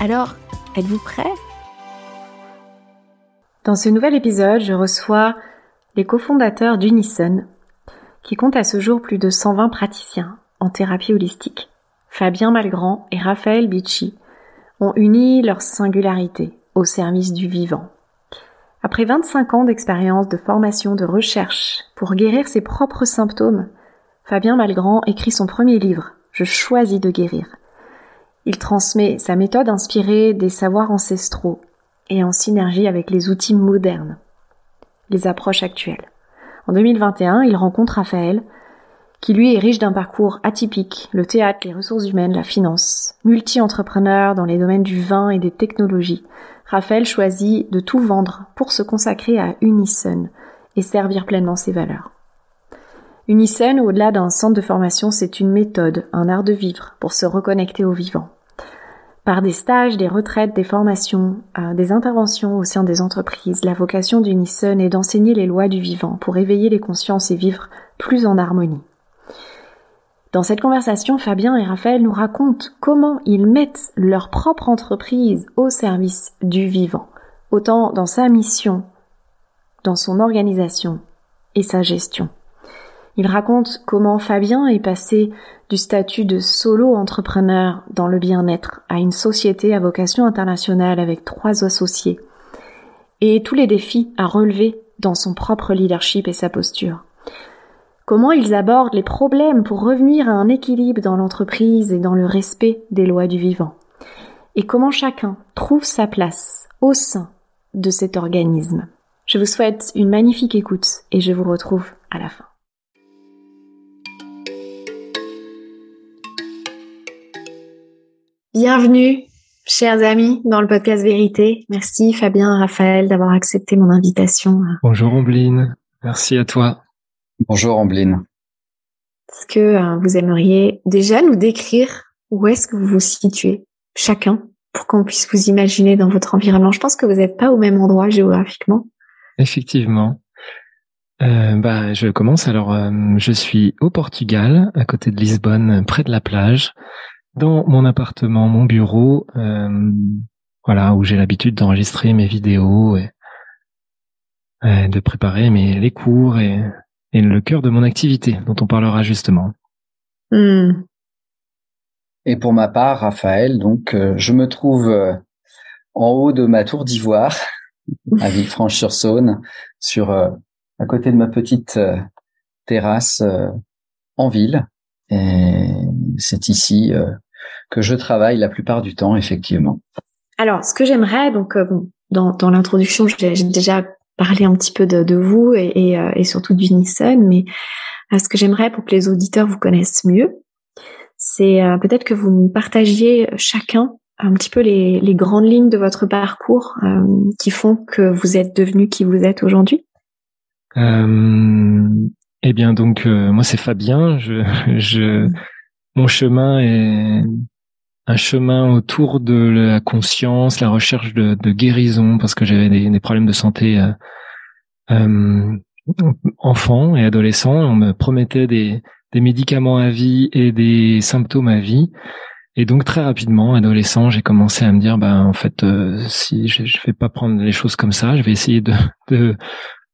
alors, êtes-vous prêt? Dans ce nouvel épisode, je reçois les cofondateurs d'Unison, qui compte à ce jour plus de 120 praticiens en thérapie holistique. Fabien Malgrand et Raphaël Bicci ont uni leur singularité au service du vivant. Après 25 ans d'expérience, de formation, de recherche pour guérir ses propres symptômes, Fabien Malgrand écrit son premier livre, Je choisis de guérir, il transmet sa méthode inspirée des savoirs ancestraux et en synergie avec les outils modernes, les approches actuelles. En 2021, il rencontre Raphaël, qui lui est riche d'un parcours atypique, le théâtre, les ressources humaines, la finance. Multi-entrepreneur dans les domaines du vin et des technologies, Raphaël choisit de tout vendre pour se consacrer à Unison et servir pleinement ses valeurs. Unison, au-delà d'un centre de formation, c'est une méthode, un art de vivre pour se reconnecter au vivant par des stages, des retraites, des formations, euh, des interventions au sein des entreprises. La vocation d'Unison est d'enseigner les lois du vivant pour éveiller les consciences et vivre plus en harmonie. Dans cette conversation, Fabien et Raphaël nous racontent comment ils mettent leur propre entreprise au service du vivant, autant dans sa mission, dans son organisation et sa gestion. Il raconte comment Fabien est passé du statut de solo entrepreneur dans le bien-être à une société à vocation internationale avec trois associés et tous les défis à relever dans son propre leadership et sa posture. Comment ils abordent les problèmes pour revenir à un équilibre dans l'entreprise et dans le respect des lois du vivant. Et comment chacun trouve sa place au sein de cet organisme. Je vous souhaite une magnifique écoute et je vous retrouve à la fin. Bienvenue, chers amis, dans le podcast Vérité. Merci Fabien Raphaël d'avoir accepté mon invitation. Bonjour Ambline, merci à toi. Bonjour Ambline. Est-ce que euh, vous aimeriez déjà nous décrire où est-ce que vous vous situez, chacun, pour qu'on puisse vous imaginer dans votre environnement? Je pense que vous n'êtes pas au même endroit géographiquement. Effectivement. Euh, bah, je commence. Alors, euh, je suis au Portugal, à côté de Lisbonne, près de la plage dans mon appartement, mon bureau, euh, voilà, où j'ai l'habitude d'enregistrer mes vidéos et, de préparer mes les cours et, et, le cœur de mon activité, dont on parlera justement. Hmm. Et pour ma part, Raphaël, donc, euh, je me trouve euh, en haut de ma tour d'ivoire, à Villefranche-sur-Saône, sur à côté de ma petite terrasse en ville. Et c'est ici que je travaille la plupart du temps, effectivement. Alors, ce que j'aimerais, donc, euh, dans, dans l'introduction, j'ai déjà parlé un petit peu de, de vous et, et, euh, et, surtout d'Unison, mais euh, ce que j'aimerais pour que les auditeurs vous connaissent mieux, c'est peut-être que vous nous partagiez chacun un petit peu les, les grandes lignes de votre parcours qui font que vous êtes devenu qui vous êtes aujourd'hui. Euh, eh bien, donc moi c'est Fabien. Je, je, mon chemin est un chemin autour de la conscience, la recherche de, de guérison, parce que j'avais des, des, problèmes de santé euh, euh, enfant et adolescent. On me promettait des, des médicaments à vie et des symptômes à vie. Et donc très rapidement, adolescent, j'ai commencé à me dire, bah en fait, euh, si je, je vais pas prendre les choses comme ça, je vais essayer de de,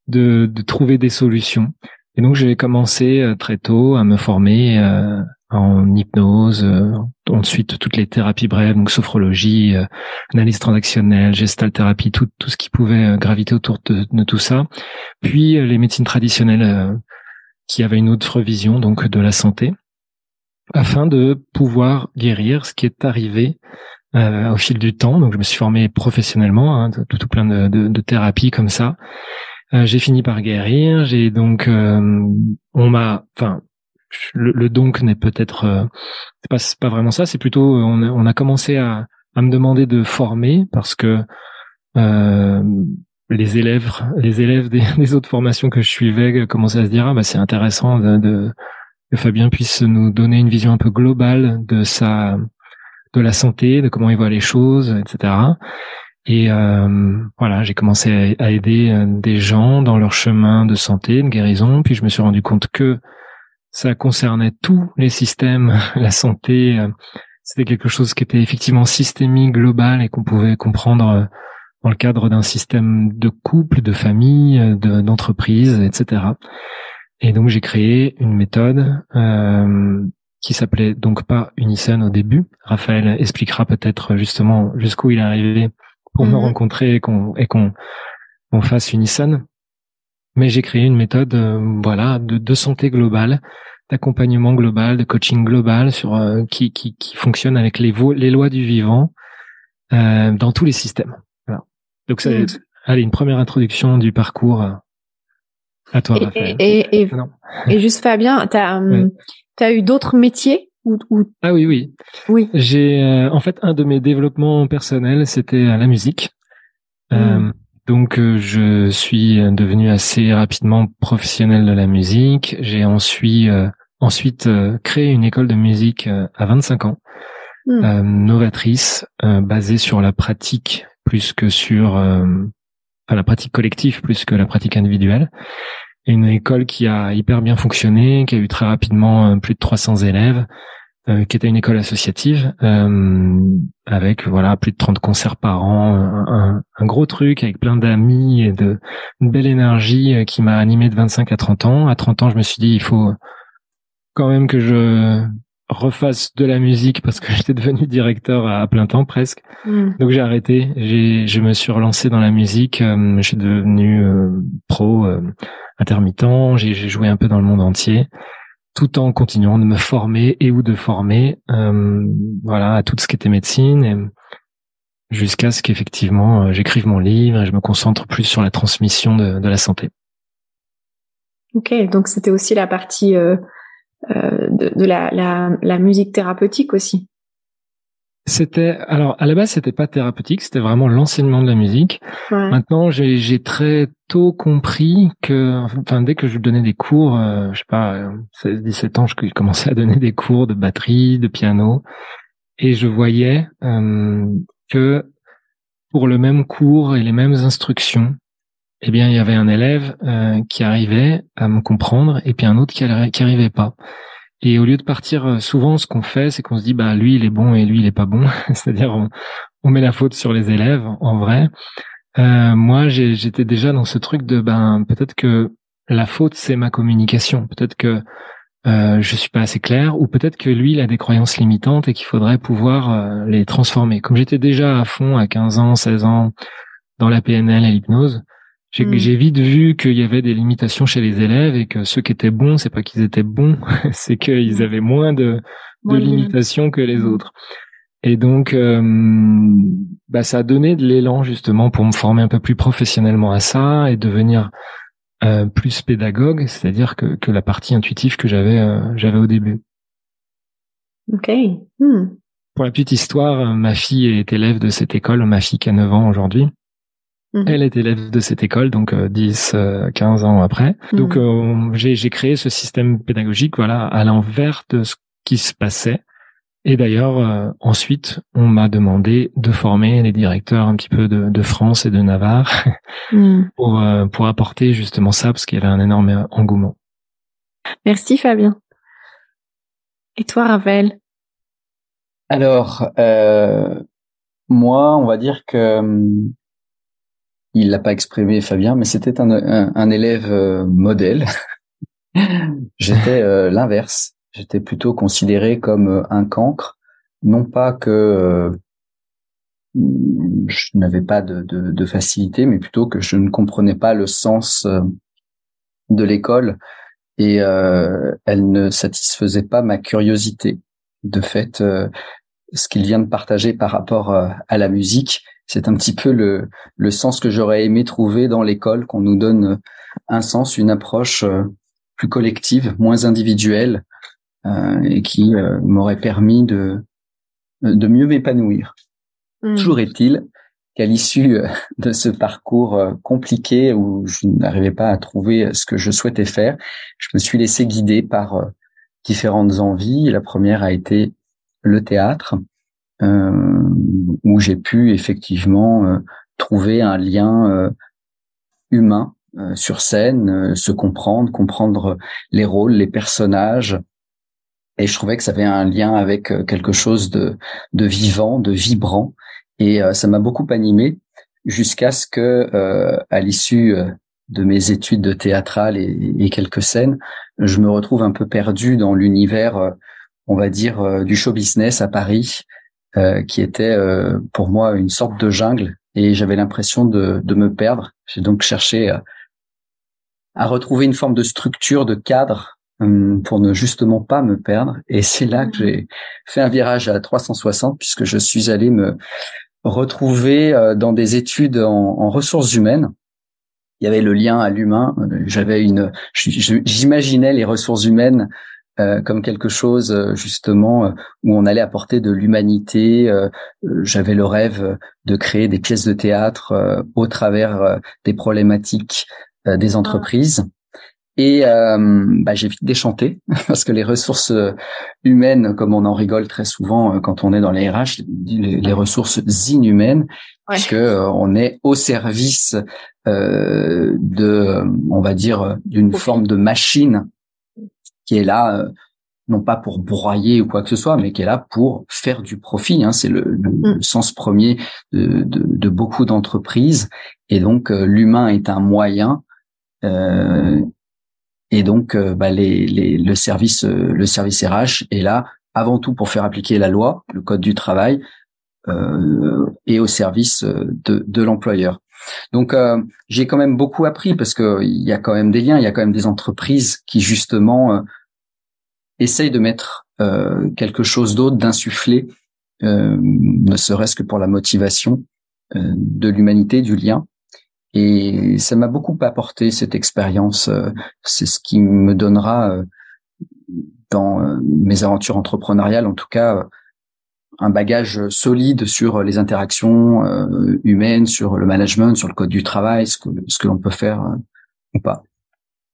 de, de trouver des solutions. Et donc j'ai commencé euh, très tôt à me former euh, en hypnose, ensuite toutes les thérapies brèves, donc sophrologie, analyse transactionnelle, gestalthérapie, tout tout ce qui pouvait graviter autour de, de tout ça. Puis les médecines traditionnelles qui avaient une autre vision donc de la santé afin de pouvoir guérir ce qui est arrivé euh, au fil du temps. Donc je me suis formé professionnellement, hein, tout, tout, plein de, de, de, thérapies comme ça. Euh, j'ai fini par guérir. J'ai donc, euh, on m'a, enfin, le, le, donc n'est peut-être, euh, pas, pas vraiment ça. C'est plutôt, on a, on a commencé à, à me demander de former parce que les élèves, les élèves des, des, autres formations que je suivais commençaient à se dire ah bah c'est intéressant de, de que Fabien puisse nous donner une vision un peu globale de sa de la santé, de comment il voit les choses, etc. Et euh, voilà, j'ai commencé à, aider euh, des gens dans leur chemin de santé, de guérison. Puis je me suis rendu compte que ça concernait tous les systèmes, la santé. Euh, c'était quelque chose qui était effectivement systémique, global et qu'on pouvait comprendre dans le cadre d'un système de couple, de famille, d'entreprise, etc. Et donc j'ai créé une méthode euh, qui s'appelait donc pas Unison au début. Raphaël expliquera peut-être justement jusqu'où il est arrivé pour me mhm. rencontrer et qu'on et qu'on fasse Unison. Mais j'ai créé une méthode euh, voilà de, de, santé globale, d'accompagnement global, de coaching global sur euh, qui, qui, qui fonctionne avec les, les lois du vivant euh, dans tous les systèmes. Voilà. Donc ça, mhm. allez une première introduction du parcours à toi, Raphaël. Et, et, juste Fabien, tu as, hum, as eu d'autres métiers ou, Ah oui, oui. Oui. J'ai euh, en fait un de mes développements personnels, c'était la musique. Euh, hmm. Donc euh, je suis devenu assez rapidement professionnel de la musique. J'ai ensuite ensuite créé une école de musique à 25 ans, hmm. novatrice, basée sur la pratique plus que sur enfin, la pratique collective plus que la pratique individuelle une école qui a hyper bien fonctionné, qui a eu très rapidement euh, plus de 300 élèves, euh, qui était une école associative euh, avec voilà plus de 30 concerts par an, un, un gros truc avec plein d'amis et de une belle énergie euh, qui m'a animé de 25 à 30 ans. À 30 ans, je me suis dit il faut quand même que je refasse de la musique parce que j'étais devenu directeur à plein temps presque. Mm. Donc j'ai arrêté, j'ai je me suis relancé dans la musique, je suis devenu pro intermittent, j'ai joué un peu dans le monde entier, tout en continuant de me former et ou de former, euh, voilà, à tout ce qui était médecine, jusqu'à ce qu'effectivement euh, j'écrive mon livre et je me concentre plus sur la transmission de, la santé. Ok, donc c'était aussi la partie euh, de, la musique thérapeutique aussi. C'était alors à la base c'était pas thérapeutique, c'était vraiment l'enseignement de la musique. Maintenant j'ai très tôt compris que enfin dès que je donnais des cours, euh, je sais pas 16 17 ans, je commençais à donner des cours de batterie, de piano et je voyais euh, que pour le même cours et les mêmes instructions, eh bien il y avait un élève euh, qui arrivait à me comprendre et puis un autre qui, qui arrivait pas. Et au lieu de partir, euh, souvent, ce qu'on fait, c'est qu'on se dit, bah, lui, il est bon et lui, il est pas bon. C'est-à-dire, on, met la faute sur les élèves, en vrai. Euh, moi, j'étais déjà dans ce truc de, ben, peut-être que la faute, c'est ma communication. Peut-être que euh, je suis pas assez clair, ou peut-être que lui, il a des croyances limitantes et qu'il faudrait pouvoir euh, les transformer. Comme j'étais déjà à fond à 15 ans, 16 ans dans la PNL et l'hypnose, Hmm. J'ai vite vu qu'il y avait des limitations chez les élèves et que ceux qui étaient bons, c'est pas qu'ils étaient bons, c'est qu'ils hmm. avaient moins de, de limitations que les hmm. autres. Et donc, euh, bah, ça a donné de l'élan justement pour me former un peu plus professionnellement à ça et devenir euh, plus pédagogue, c'est-à-dire que, que la partie intuitive que j'avais euh, j'avais au début. Ok. Pour la petite histoire, ma fille est élève de cette école, ma fille qui a 9 ans aujourd'hui. Mhm. Elle est élève de cette école, donc 10, euh, 15 euh, ans après. Donc mhm. euh, j'ai créé ce système pédagogique, voilà, à l'envers de ce qui se passait. Et d'ailleurs, ensuite, on m'a demandé de former les directeurs un petit peu de, de France et de Navarre mhm. pour pour apporter justement ça, parce qu'il y avait un énorme engouement. Merci Fabien. Et toi, Ravel? Alors, moi, on va dire que hum, il l'a pas exprimé Fabien, mais c'était un, un, élève euh, modèle. J'étais euh, l'inverse. J'étais plutôt considéré comme un cancre, non pas que je n'avais pas de, facilité, mais plutôt que je ne comprenais pas le sens euh, de l'école et euh, elle ne satisfaisait pas ma curiosité. De fait, euh, ce qu'il vient de partager par rapport euh, à la musique, c'est un petit peu le, le sens que j'aurais aimé trouver dans l'école, qu'on nous donne un sens, une approche plus collective, moins individuelle, et qui m'aurait permis de, de mieux m'épanouir. Mmh. Toujours est-il qu'à l'issue euh, de ce parcours euh, compliqué où je n'arrivais pas à trouver euh, ce que je souhaitais faire, je me suis laissé guider par différentes envies. La première a été le théâtre, euh, où j'ai pu effectivement trouver un lien humain sur scène, se comprendre, comprendre les rôles, les personnages. Et je trouvais que ça avait un lien avec quelque chose de, vivant, de vibrant, et euh, ça m'a beaucoup animé jusqu'à ce que, euh, à l'issue euh, de mes études de théâtrale et, quelques scènes, je me retrouve un peu perdu dans l'univers, on va dire, du show business à Paris, qui était pour moi une sorte de jungle, et j'avais l'impression de, de, me perdre. J'ai donc cherché à retrouver une forme de structure, de cadre, pour ne justement pas me perdre. Et c'est là que j'ai fait un virage à 360, puisque je suis allé me retrouvé euh, dans des études en, en, ressources humaines. Il y avait le lien à l'humain. Euh, j'avais une, j'imaginais les ressources humaines euh, comme quelque chose justement où on allait apporter de l'humanité. J'avais le rêve de créer des pièces de théâtre au travers des problématiques des ah. entreprises. Et euh, bah, j'ai vite déchanté parce que les ressources humaines, comme on en rigole très souvent euh, quand on est dans les RH, les, ressources inhumaines, parce que euh, on est au service euh, de, on va dire, d'une forme de machine qui est là, non pas pour broyer ou quoi que ce soit, mais qui est là pour faire du profit. Hein. C'est le, le, mm. sens premier de, de, de beaucoup d'entreprises. Et donc, l'humain est un moyen. Euh, et donc, euh, bah, les, les, le service, euh, le service RH est là avant tout pour faire appliquer la loi, le code du travail, euh, et au service euh, de, de l'employeur. Donc, euh, j'ai quand même beaucoup appris parce que il y a quand même des liens, il y a quand même des entreprises qui justement essayent de mettre quelque chose d'autre, d'insuffler, ne serait-ce que pour la motivation de l'humanité, du lien. Et ça m'a beaucoup apporté cette expérience. Euh, c'est ce qui me donnera euh, dans euh, mes aventures entrepreneuriales, en tout cas, un bagage solide sur les interactions humaines, sur le management, sur le code du travail, ce que, ce que l'on peut faire ou pas.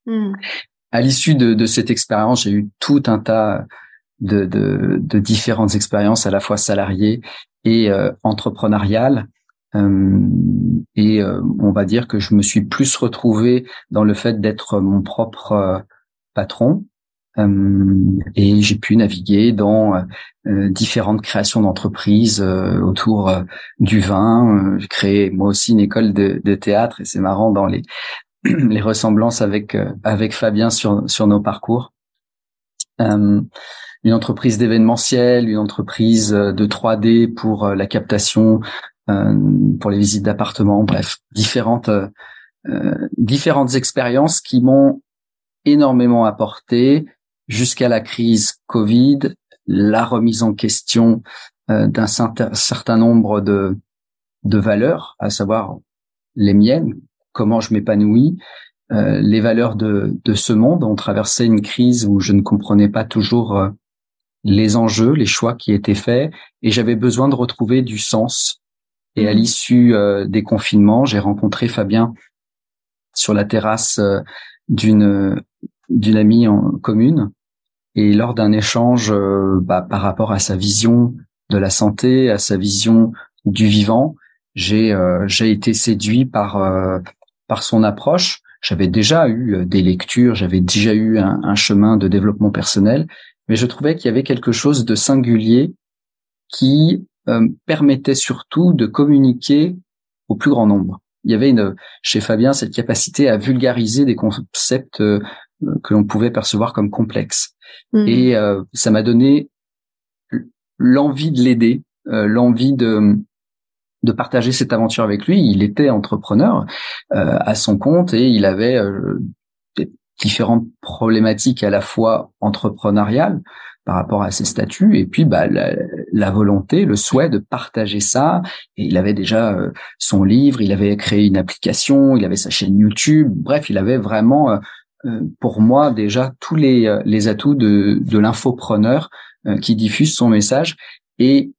Hmm. À l'issue de, de, cette expérience, j'ai eu tout un tas de, de, de différentes expériences, à la fois salariées et entrepreneuriales. Euh, et euh, on va dire que je me suis plus retrouvé dans le fait d'être mon propre euh, patron. Et j'ai pu naviguer dans différentes créations d'entreprises autour du vin. j'ai créé moi aussi une école de, de théâtre et c'est marrant dans les les ressemblances avec avec Fabien sur sur nos parcours. une entreprise d'événementiel, une entreprise de 3D pour la captation euh, pour les visites d'appartements, bref, différentes euh, euh, différentes expériences qui m'ont énormément apporté jusqu'à la crise Covid, la remise en question d'un certain nombre de, de valeurs, à savoir les miennes, comment je m'épanouis, euh, les valeurs de, de ce monde. On traversait une crise où je ne comprenais pas toujours les enjeux, les choix qui étaient faits, et j'avais besoin de retrouver du sens et à mmh. l'issue euh, des confinements, j'ai rencontré Fabien sur la terrasse euh, d'une d'une amie en commune. Et lors d'un échange euh, bah, par rapport à sa vision de la santé, à sa vision du vivant, j'ai j'ai été séduit par par son approche. J'avais déjà eu des lectures, j'avais déjà eu un, un, chemin de développement personnel, mais je trouvais qu'il y avait quelque chose de singulier qui euh, permettait surtout de communiquer au plus grand nombre. Il y avait une, chez Fabien cette capacité à vulgariser des concepts euh, que l'on pouvait percevoir comme complexes. Mmh. Et ça m'a donné l'envie de l'aider, l'envie de de partager cette aventure avec lui. Il était entrepreneur à son compte et il avait différentes problématiques à la fois entrepreneuriales par rapport à ses statuts et puis bah, la, volonté, le souhait de partager ça. Et il avait déjà euh, son livre, il avait créé une application, il avait sa chaîne YouTube. Bref, il avait vraiment, euh, euh, pour moi, déjà tous les, les atouts de, de l'infopreneur qui diffuse son message. Et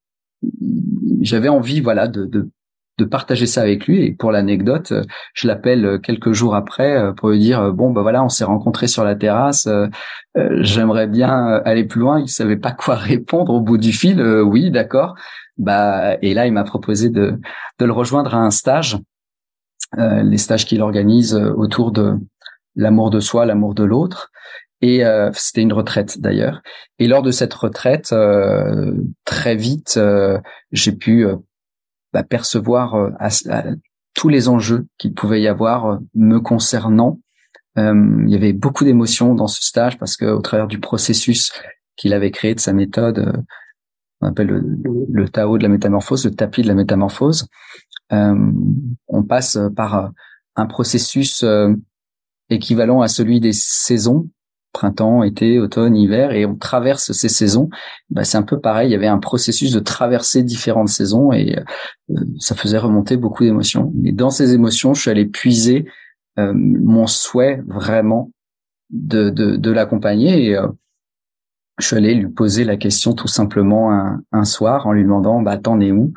j'avais envie, voilà, de, de de partager ça avec lui. Et pour l'anecdote, euh, je l'appelle euh, quelques jours après euh, pour lui dire bon bah voilà, on s'est rencontrés sur la terrasse. J'aimerais bien aller plus loin. Il savait pas quoi répondre au bout du fil. oui, d'accord. Bah et là, il m'a proposé de de le rejoindre à un stage, les stages qu'il organise autour de l'amour de soi, l'amour de l'autre. Et c'était une retraite d'ailleurs. Et lors de cette retraite, très vite, j'ai pu bah, percevoir euh, tous les enjeux qu'il pouvait y avoir euh, me concernant. Euh, il y avait beaucoup d'émotions dans ce stage parce que au travers du processus qu'il avait créé de sa méthode, on appelle le, Tao de la métamorphose, le tapis de la métamorphose, on passe par un processus équivalent à celui des saisons printemps, été, automne, hiver, et on traverse ces saisons. Bah, c'est un peu pareil. Il y avait un processus de traverser différentes saisons et euh, ça faisait remonter beaucoup d'émotions. Et dans ces émotions, je suis allé puiser euh, mon souhait vraiment de, de, de l'accompagner et euh, je suis allé lui poser la question tout simplement un, un soir en lui demandant bah t'en es où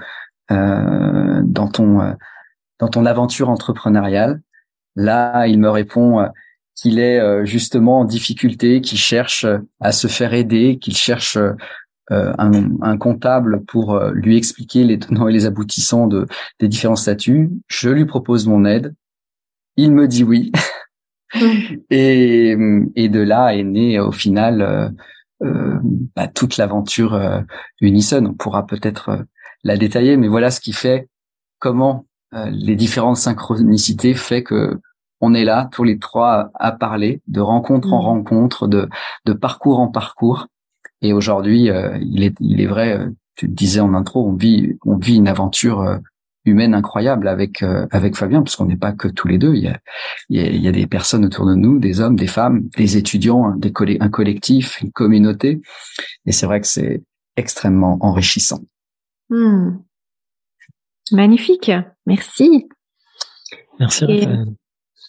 dans ton dans ton aventure entrepreneuriale? Là, il me répond qu'il est euh, justement en difficulté, qu'il cherche euh, à se faire aider, qu'il cherche euh, un, comptable pour lui expliquer les tenants et les aboutissants de, des différents statuts. Je lui propose mon aide. Il me dit oui. et, et de là est née au final bah, toute l'aventure Unison. On pourra peut-être la détailler, mais voilà ce qui fait comment les différentes synchronicités fait que on est là tous les trois à parler de rencontre en mm. rencontre, de, de parcours en parcours. Et aujourd'hui, euh, il est il est vrai, euh, tu le disais en intro, on vit on vit une aventure euh, humaine incroyable avec avec Fabien, parce qu'on n'est pas que tous les deux. Il y a il y a, des personnes autour de nous, des hommes, des femmes, des étudiants, des un collectif, une communauté. Et c'est vrai que c'est extrêmement enrichissant. Mm. Magnifique, merci. Merci.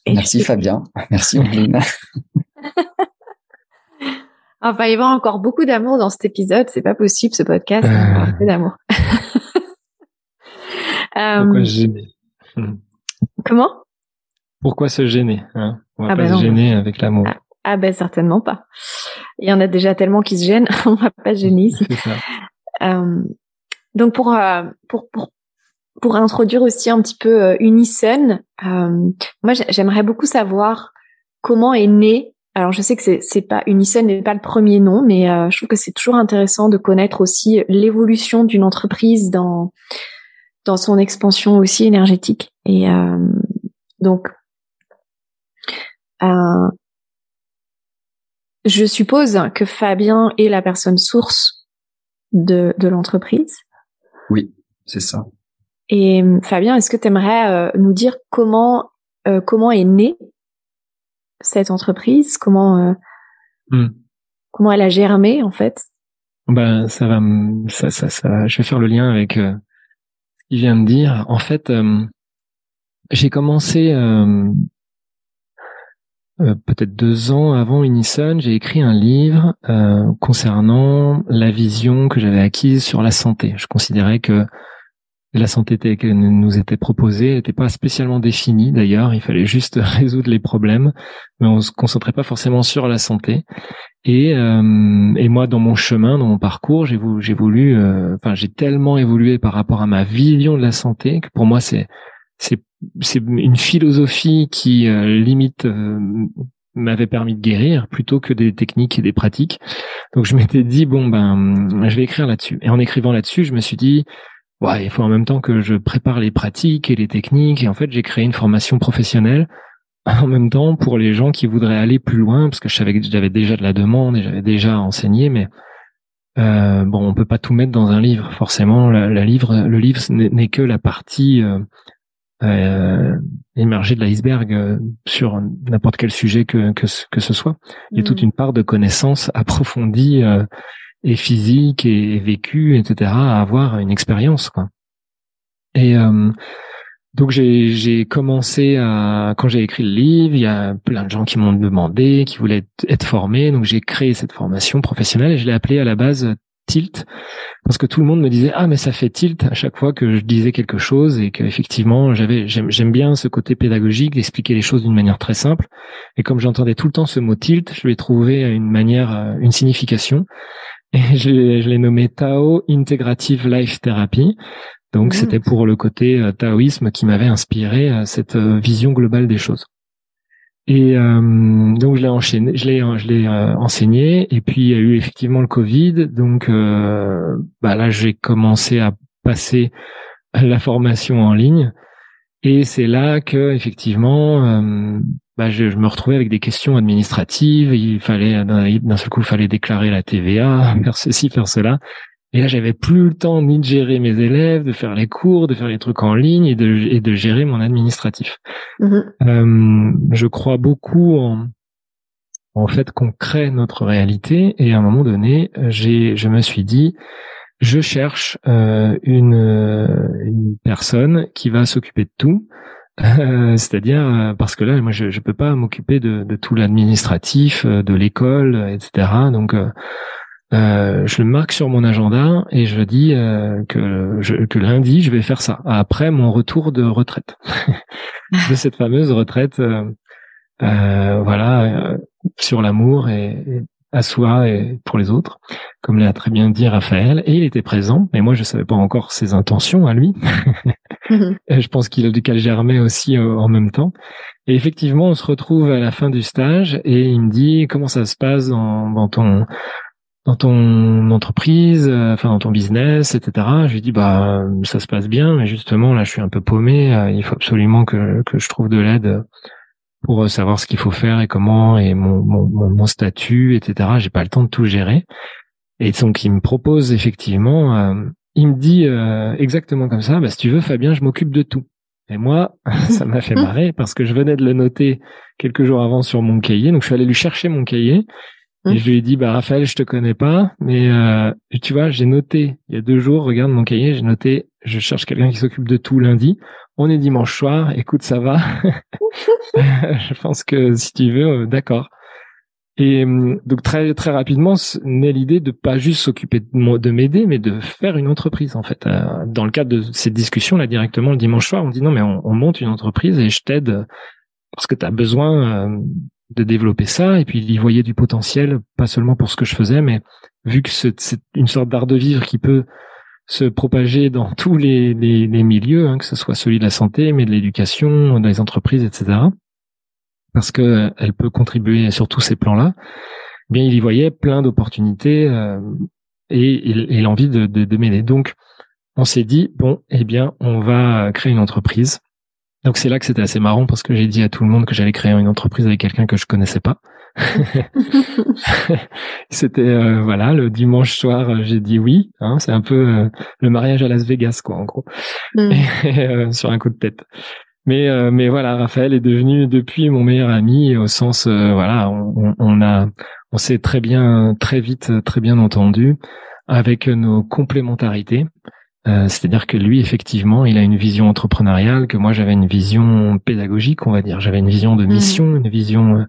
Merci Fabien. Merci Ombline. Ah, il va y avoir encore beaucoup d'amour dans cet épisode. C'est pas possible, ce podcast. Un peu d'amour. Pourquoi euh, gêner? Comment? Pourquoi se gêner hein? On va ah pas ben se gêner avec l'amour. Ah, ah, ben certainement pas. Il y en a déjà tellement qui se gênent. On va pas gêner ici. Euh, donc pour, euh, pour pour pour introduire aussi un petit peu euh, Unison, euh, moi j'aimerais beaucoup savoir comment est né. Alors je sais que c'est pas Unison n'est pas le premier nom, mais euh, je trouve que c'est toujours intéressant de connaître aussi l'évolution d'une entreprise dans dans son expansion aussi énergétique. Et donc je suppose que Fabien est la personne source de de l'entreprise. Oui, c'est ça. Et euh, Fabien, est-ce que tu aimerais euh, nous dire comment euh, comment est née cette entreprise, comment hmm. comment elle a germé en fait? Ben ça va, ça, ça, ça, je vais faire le lien avec ce qu'il vient de dire. En fait, j'ai commencé peut-être deux ans avant Unison, j'ai écrit un livre concernant la vision que j'avais acquise sur la santé. Je considérais que la santé qui nous était proposée n'était pas spécialement définie d'ailleurs. Il fallait juste résoudre les problèmes, mais on se concentrait pas forcément sur la santé. Et, euh, et moi, dans mon chemin, dans mon parcours, j'ai voulu, j'ai voulu, euh, enfin, j'ai tellement évolué par rapport à ma vision de la santé que pour moi, c'est c'est c'est une philosophie qui euh, limite m'avait permis de guérir plutôt que des techniques et des pratiques. Donc je m'étais dit bon ben je vais écrire là-dessus. Et en écrivant là-dessus, je me suis dit ouais, il faut en même temps que je prépare les pratiques et les techniques. Et en fait, j'ai créé une formation professionnelle en même temps pour les gens qui voudraient aller plus loin, parce que je savais que j'avais déjà de la demande et j'avais déjà enseigné, mais euh, bon, on peut pas tout mettre dans un livre. Forcément, la, livre, le livre n'est que la partie euh, euh, émergée de l'iceberg euh, sur n'importe quel sujet que, que, que ce soit. Il y a toute mm. une part de connaissances approfondies euh, et physiques et, et vécues, etc. à avoir une expérience. Quoi. Et euh, donc j'ai commencé à quand j'ai écrit le livre, il y a plein de gens qui m'ont demandé, qui voulaient être, formés, donc j'ai créé cette formation professionnelle et je l'ai appelée à la base Tilt parce que tout le monde me disait ah mais ça fait tilt à chaque fois que je disais quelque chose et qu'effectivement j'avais j'aime bien ce côté pédagogique d'expliquer les choses d'une manière très simple et comme j'entendais tout le temps ce mot tilt, je lui ai trouvé une manière une signification et je, je l'ai nommé Tao Integrative Life Therapy donc mmh. c'était pour le côté euh, taoïsme qui m'avait inspiré euh, cette euh, vision globale des choses. Et donc je l'ai enchaîné, je l'ai je l'ai enseigné et puis il y a eu effectivement le Covid. Donc bah là j'ai commencé à passer la formation en ligne et c'est là que effectivement bah, je, je, me retrouvais avec des questions administratives. Il fallait d'un seul coup il fallait déclarer la TVA, faire ceci, faire cela. Et là, j'avais plus le temps ni de gérer mes élèves, de faire les cours, de faire les trucs en ligne et de, et de gérer mon administratif. Mm-hmm. Euh, je crois beaucoup en, en fait qu'on crée notre réalité. Et à un moment donné, j'ai, je me suis dit, je cherche euh, une, une personne qui va s'occuper de tout. Euh, c'est-à-dire euh, parce que là, moi, je, je peux pas m'occuper de, de tout l'administratif, euh, de l'école, etc. Donc je le marque sur mon agenda et je dis que, que lundi je vais faire ça après mon retour de retraite. De cette fameuse retraite voilà sur l'amour et, à soi et pour les autres comme l'a très bien dit Raphaël. Et il était présent mais moi je savais pas encore ses intentions à lui et je pense qu'il a qu'elle germait aussi en même temps et effectivement on se retrouve à la fin du stage et il me dit comment ça se passe dans, ton dans ton entreprise, euh, enfin dans ton business, etc. Je lui dis bah ça se passe bien, mais justement là je suis un peu paumé. Euh, il faut absolument que que je trouve de l'aide pour savoir ce qu'il faut faire et comment et mon mon, mon statut, etc. J'ai pas le temps de tout gérer. Et donc il me propose effectivement, euh, il me dit exactement comme ça. Bah si tu veux Fabien, je m'occupe de tout. Et moi, ça m'a fait marrer parce que je venais de le noter quelques jours avant sur mon cahier. Donc je suis allé lui chercher mon cahier et hum. je lui ai dit, bah Raphaël, je te connais pas, mais euh, tu vois, j'ai noté il y a deux jours, regarde mon cahier, j'ai noté, je cherche quelqu'un qui s'occupe de tout lundi. On est dimanche soir, écoute, ça va. je pense que si tu veux, euh, d'accord. Et hum, donc très très rapidement naît l'idée de pas juste s'occuper de m'aider, mais de faire une entreprise en fait. Euh, dans le cadre de cette discussion là directement le dimanche soir, on dit non mais on, on monte une entreprise et je t'aide parce que tu as besoin euh, de développer ça et puis il voyait du potentiel pas seulement pour ce que je faisais mais vu que c'est une sorte d'art de vivre qui peut se propager dans tous les, milieux hein, que ce soit celui de la santé mais de l'éducation dans les entreprises etc parce que elle peut contribuer sur tous ces plans là eh bien il y voyait plein d'opportunités euh, et, et, l'envie de, de, de m'aider. Donc on s'est dit bon eh bien on va créer une entreprise. Donc c'est là que c'était assez marrant parce que j'ai dit à tout le monde que j'allais créer une entreprise avec quelqu'un que je connaissais pas. c'était euh, voilà le dimanche soir euh, j'ai dit oui hein, c'est un peu euh, le mariage à Las Vegas quoi en gros. Mm. sur un coup de tête mais mais voilà Raphaël est devenu depuis mon meilleur ami au sens voilà on, on a on s'est très bien très vite très bien entendu avec nos complémentarités euh, c'est-à-dire que lui, effectivement, il a une vision entrepreneuriale, que moi j'avais une vision pédagogique, on va dire. J'avais une vision de mmh. mission, une vision euh,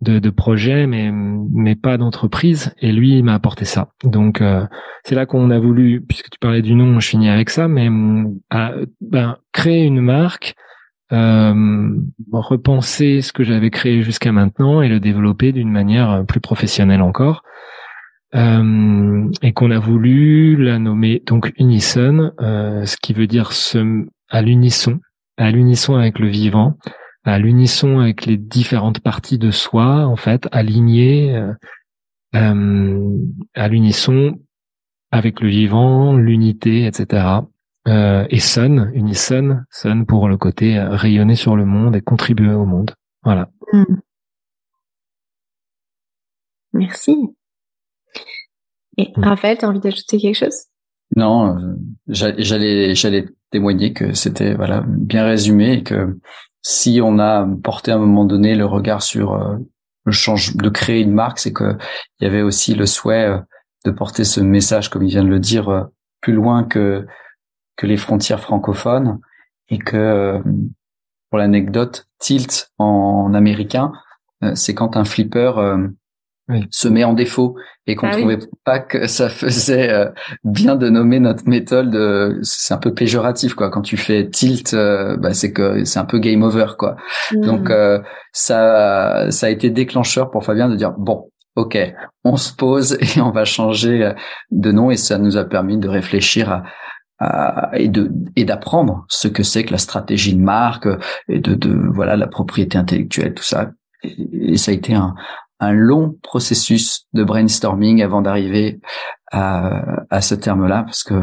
de, de projet, mais mais pas d'entreprise. Et lui, il m'a apporté ça. Donc euh, c'est là qu'on a voulu, puisque tu parlais du nom, je finis avec ça, mais ben, créer une marque, repenser ce que j'avais créé jusqu'à maintenant et le développer d'une manière plus professionnelle encore. Euh, et qu'on a voulu la nommer donc Unison, euh, ce qui veut dire à l'unisson, à l'unisson avec le vivant, à l'unisson avec les différentes parties de soi, en fait, alignées euh, euh à l'unisson avec le vivant, l'unité, etc. Euh, et Sun, Unison, Sun pour le côté rayonner sur le monde et contribuer au monde. Voilà. Hmm. Merci. Et hmm. Raphaël, tu as envie d'ajouter quelque chose? Non, euh, j'allais j'allais témoigner que c'était voilà bien résumé et que si on a porté à un moment donné le regard sur euh, le change de créer une marque, c'est que il y avait aussi le souhait euh, de porter ce message, comme il vient de le dire, plus loin que que les frontières francophones et que pour l'anecdote, tilt en américain, c'est quand un flipper se met en défaut et qu'on ah trouvait pas que ça faisait euh, bien de nommer notre méthode c'est un peu péjoratif quoi. Quand tu fais tilt euh, bah, c'est que c'est un peu game over quoi. Hmm. donc euh, ça ça a été déclencheur pour Fabien de dire bon ok on se pose et on va changer de nom et ça nous a permis de réfléchir à, et de et d'apprendre ce que c'est que la stratégie de marque et de, de voilà la propriété intellectuelle tout ça. Et ça a été un, un long processus de brainstorming avant d'arriver à, à ce terme-là, parce que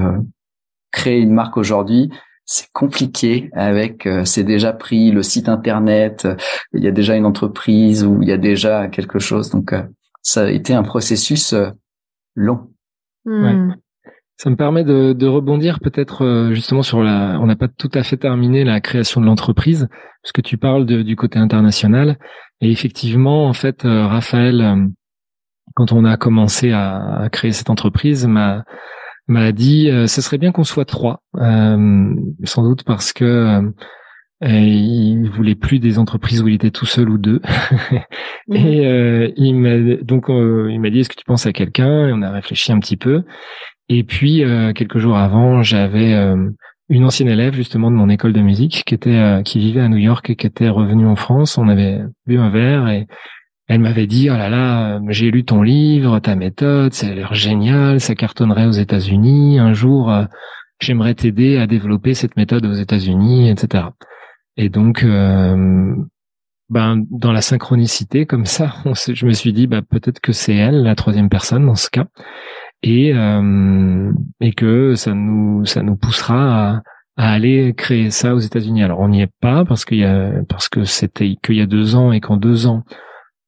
créer une marque aujourd'hui, c'est compliqué avec euh, c'est déjà pris le site internet, il y a déjà une entreprise ou il y a déjà quelque chose. Donc euh, ça a été un processus euh, long. Hmm. Ça me permet de, de rebondir peut-être justement sur la. On n'a pas tout à fait terminé la création de l'entreprise, parce que tu parles de, du côté international. Et effectivement, en fait, euh, Raphaël, euh, quand on a commencé à, créer cette entreprise, m'a m'a dit euh, ce serait bien qu'on soit trois, sans doute parce que il voulait plus des entreprises où il était tout seul ou deux. Mhm. et il m'a donc il m'a dit est-ce que tu penses à quelqu'un? Et on a réfléchi un petit peu. Et puis quelques jours avant, j'avais une ancienne élève justement de mon école de musique qui était euh, qui vivait à New York et qui était revenue en France. On avait bu un verre et elle m'avait dit oh là là j'ai lu ton livre, ta méthode, ça a l'air génial, ça cartonnerait aux États-Unis. Un jour euh, j'aimerais t'aider à développer cette méthode aux États-Unis, etc. Et donc euh, ben dans la synchronicité comme ça, je me suis dit bah peut-être que c'est elle la troisième personne dans ce cas et euh, et que ça nous ça nous poussera à, à aller créer ça aux États-Unis. Alors on n'y est pas parce qu'il y a parce que c'était qu'il y a deux ans et qu'en deux ans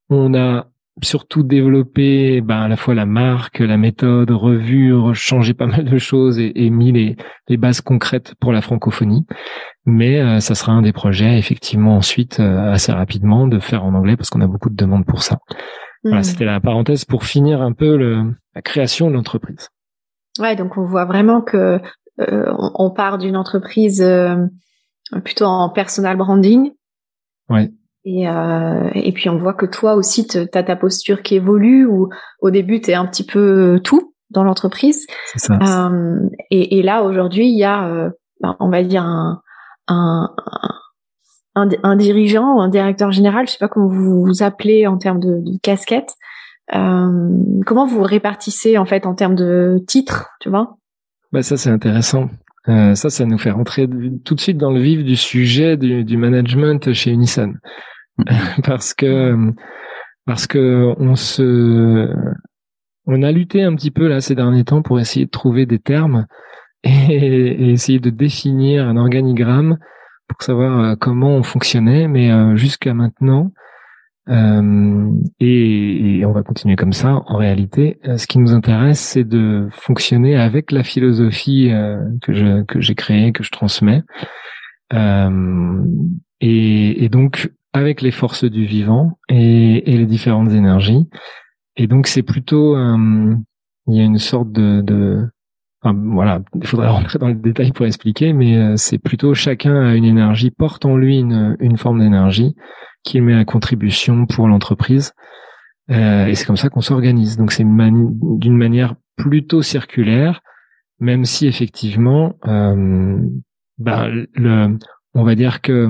on a surtout développé ben, à la fois la marque, la méthode, revu, changé pas mal de choses et, et mis les, les bases concrètes pour la francophonie. Mais euh, ça sera un des projets effectivement ensuite euh, assez rapidement de faire en anglais parce qu'on a beaucoup de demandes pour ça. Voilà, hmm. c'était la parenthèse pour finir un peu le, la création de l'entreprise. Ouais, donc on voit vraiment que euh, on, part d'une entreprise euh, plutôt en personal branding. Ouais. Et, euh, et puis on voit que toi aussi, tu as ta posture qui évolue, où au début, tu es un petit peu tout dans l'entreprise. Euh, et, et, là, aujourd'hui, il y a, euh, ben, on va dire, un, un, un, un, dirigeant ou un directeur général, je sais pas comment vous vous appelez en termes de, de casquette. Euh, comment vous répartissez en fait en termes de titres, tu vois? Bah ça c'est intéressant. Euh, ça, ça nous fait rentrer tout de suite dans le vif du sujet du, du management chez Unison, parce que parce que on se on a lutté un petit peu là ces derniers temps pour essayer de trouver des termes et, et essayer de définir un organigramme pour savoir euh, comment on fonctionnait, mais euh, jusqu'à maintenant, euh, et, on va continuer comme ça. En réalité, ce qui nous intéresse, c'est de fonctionner avec la philosophie que que j'ai créée, que je transmets, et, et, donc avec les forces du vivant et, et les différentes énergies. Et donc c'est plutôt il y a une sorte de, de voilà, il faudrait rentrer dans le détail pour expliquer, mais euh, c'est plutôt chacun a une énergie, porte en lui une, une forme d'énergie qu'il met à contribution pour l'entreprise. Euh, et c'est comme ça qu'on s'organise. Donc c'est d'une manière plutôt circulaire, même si effectivement, euh, ben, le, on va dire que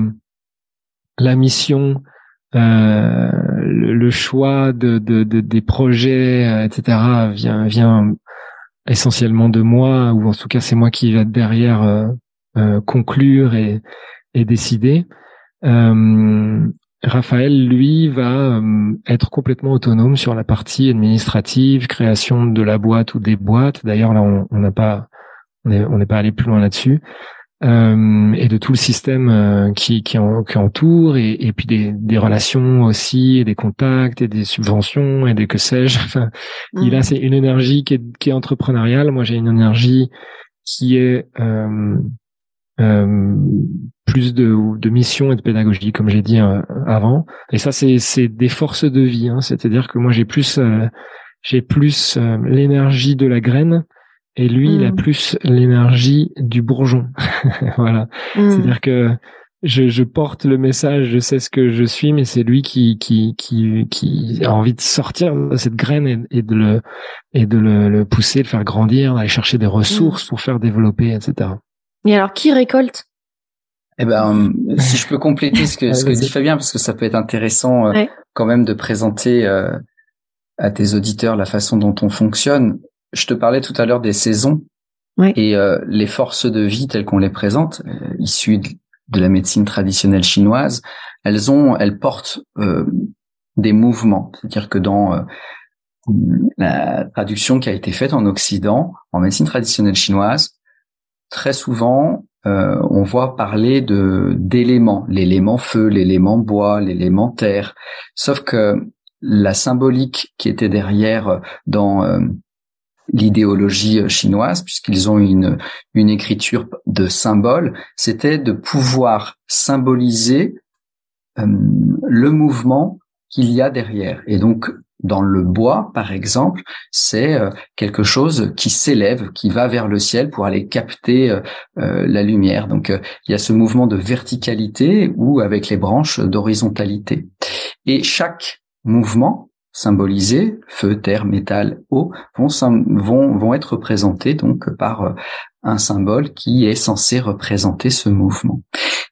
la mission, euh, le, choix de, de, de, des projets, etc., vient, vient essentiellement de moi, ou en tout cas c'est moi qui va derrière euh, euh, conclure et, et décider. Euh, Raphaël, lui, va être complètement autonome sur la partie administrative, création de la boîte ou des boîtes. D'ailleurs, là, on n'a pas, on n'est pas allé plus loin là-dessus. Euh, et de tout le système euh, qui, qui, en, qui entoure et, et puis des, des relations aussi et des contacts et des subventions et des que sais-je. Enfin, il a c'est une énergie qui est, qui est entrepreneuriale. Moi, j'ai une énergie qui est euh, euh, plus de, de mission et de pédagogie, comme j'ai dit avant. Et ça, c'est c'est des forces de vie. Hein. C'est-à-dire que moi, j'ai plus j'ai plus l'énergie de la graine et lui, il a mm. plus l'énergie du bourgeon. voilà. Mm. C'est-à-dire que je, je, porte le message, je sais ce que je suis, mais c'est lui qui, qui, qui, qui a envie de sortir de cette graine et, de le, et de le, le, pousser, le faire grandir, d'aller chercher des ressources mm. pour faire développer, etc. Et alors, qui récolte? Eh ben, si je peux compléter ce que, ce que dit Fabien, parce que ça peut être intéressant euh, quand même de présenter euh, à tes auditeurs la façon dont on fonctionne je te parlais tout à l'heure des saisons et euh, les forces de vie telles qu'on les présente, euh, issues de, la médecine traditionnelle chinoise, elles ont, elles portent euh, des mouvements. C'est-à-dire que dans la traduction qui a été faite en Occident, en médecine traditionnelle chinoise, très souvent, on voit parler de d'éléments, l'élément feu, l'élément bois, l'élément terre. Sauf que la symbolique qui était derrière dans l'idéologie euh, chinoise, puisqu'ils ont une, une écriture de symboles, c'était de pouvoir symboliser euh, le mouvement qu'il y a derrière. Et donc, dans le bois, par exemple, c'est euh, quelque chose qui s'élève, qui va vers le ciel pour aller capter la lumière. Donc, il y a ce mouvement de verticalité ou avec les branches d'horizontalité. Et chaque mouvement symbolisés, feu, terre, métal, eau, vont, vont, vont être représentés donc par euh, un symbole qui est censé représenter ce mouvement.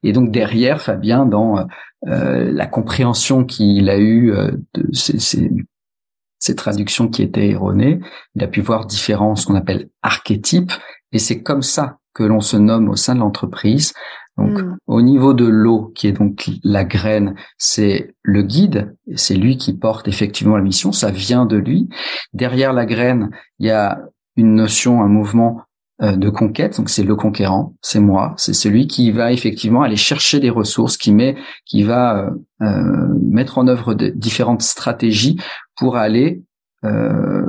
Et donc derrière, Fabien, dans euh, euh, la compréhension qu'il a eue de ces, ces, ces, traductions qui étaient erronées, il a pu voir différents, ce qu'on appelle archétypes, et c'est comme ça que l'on se nomme au sein de l'entreprise, donc, hmm. au niveau de l'eau, qui est donc la graine, c'est le guide, c'est lui qui porte effectivement la mission, ça vient de lui. Derrière la graine, il y a une notion, un mouvement euh, de conquête, donc c'est le conquérant, c'est moi, c'est celui qui va effectivement aller chercher des ressources, qui met, qui va euh, euh mettre en œuvre de différentes stratégies pour aller euh,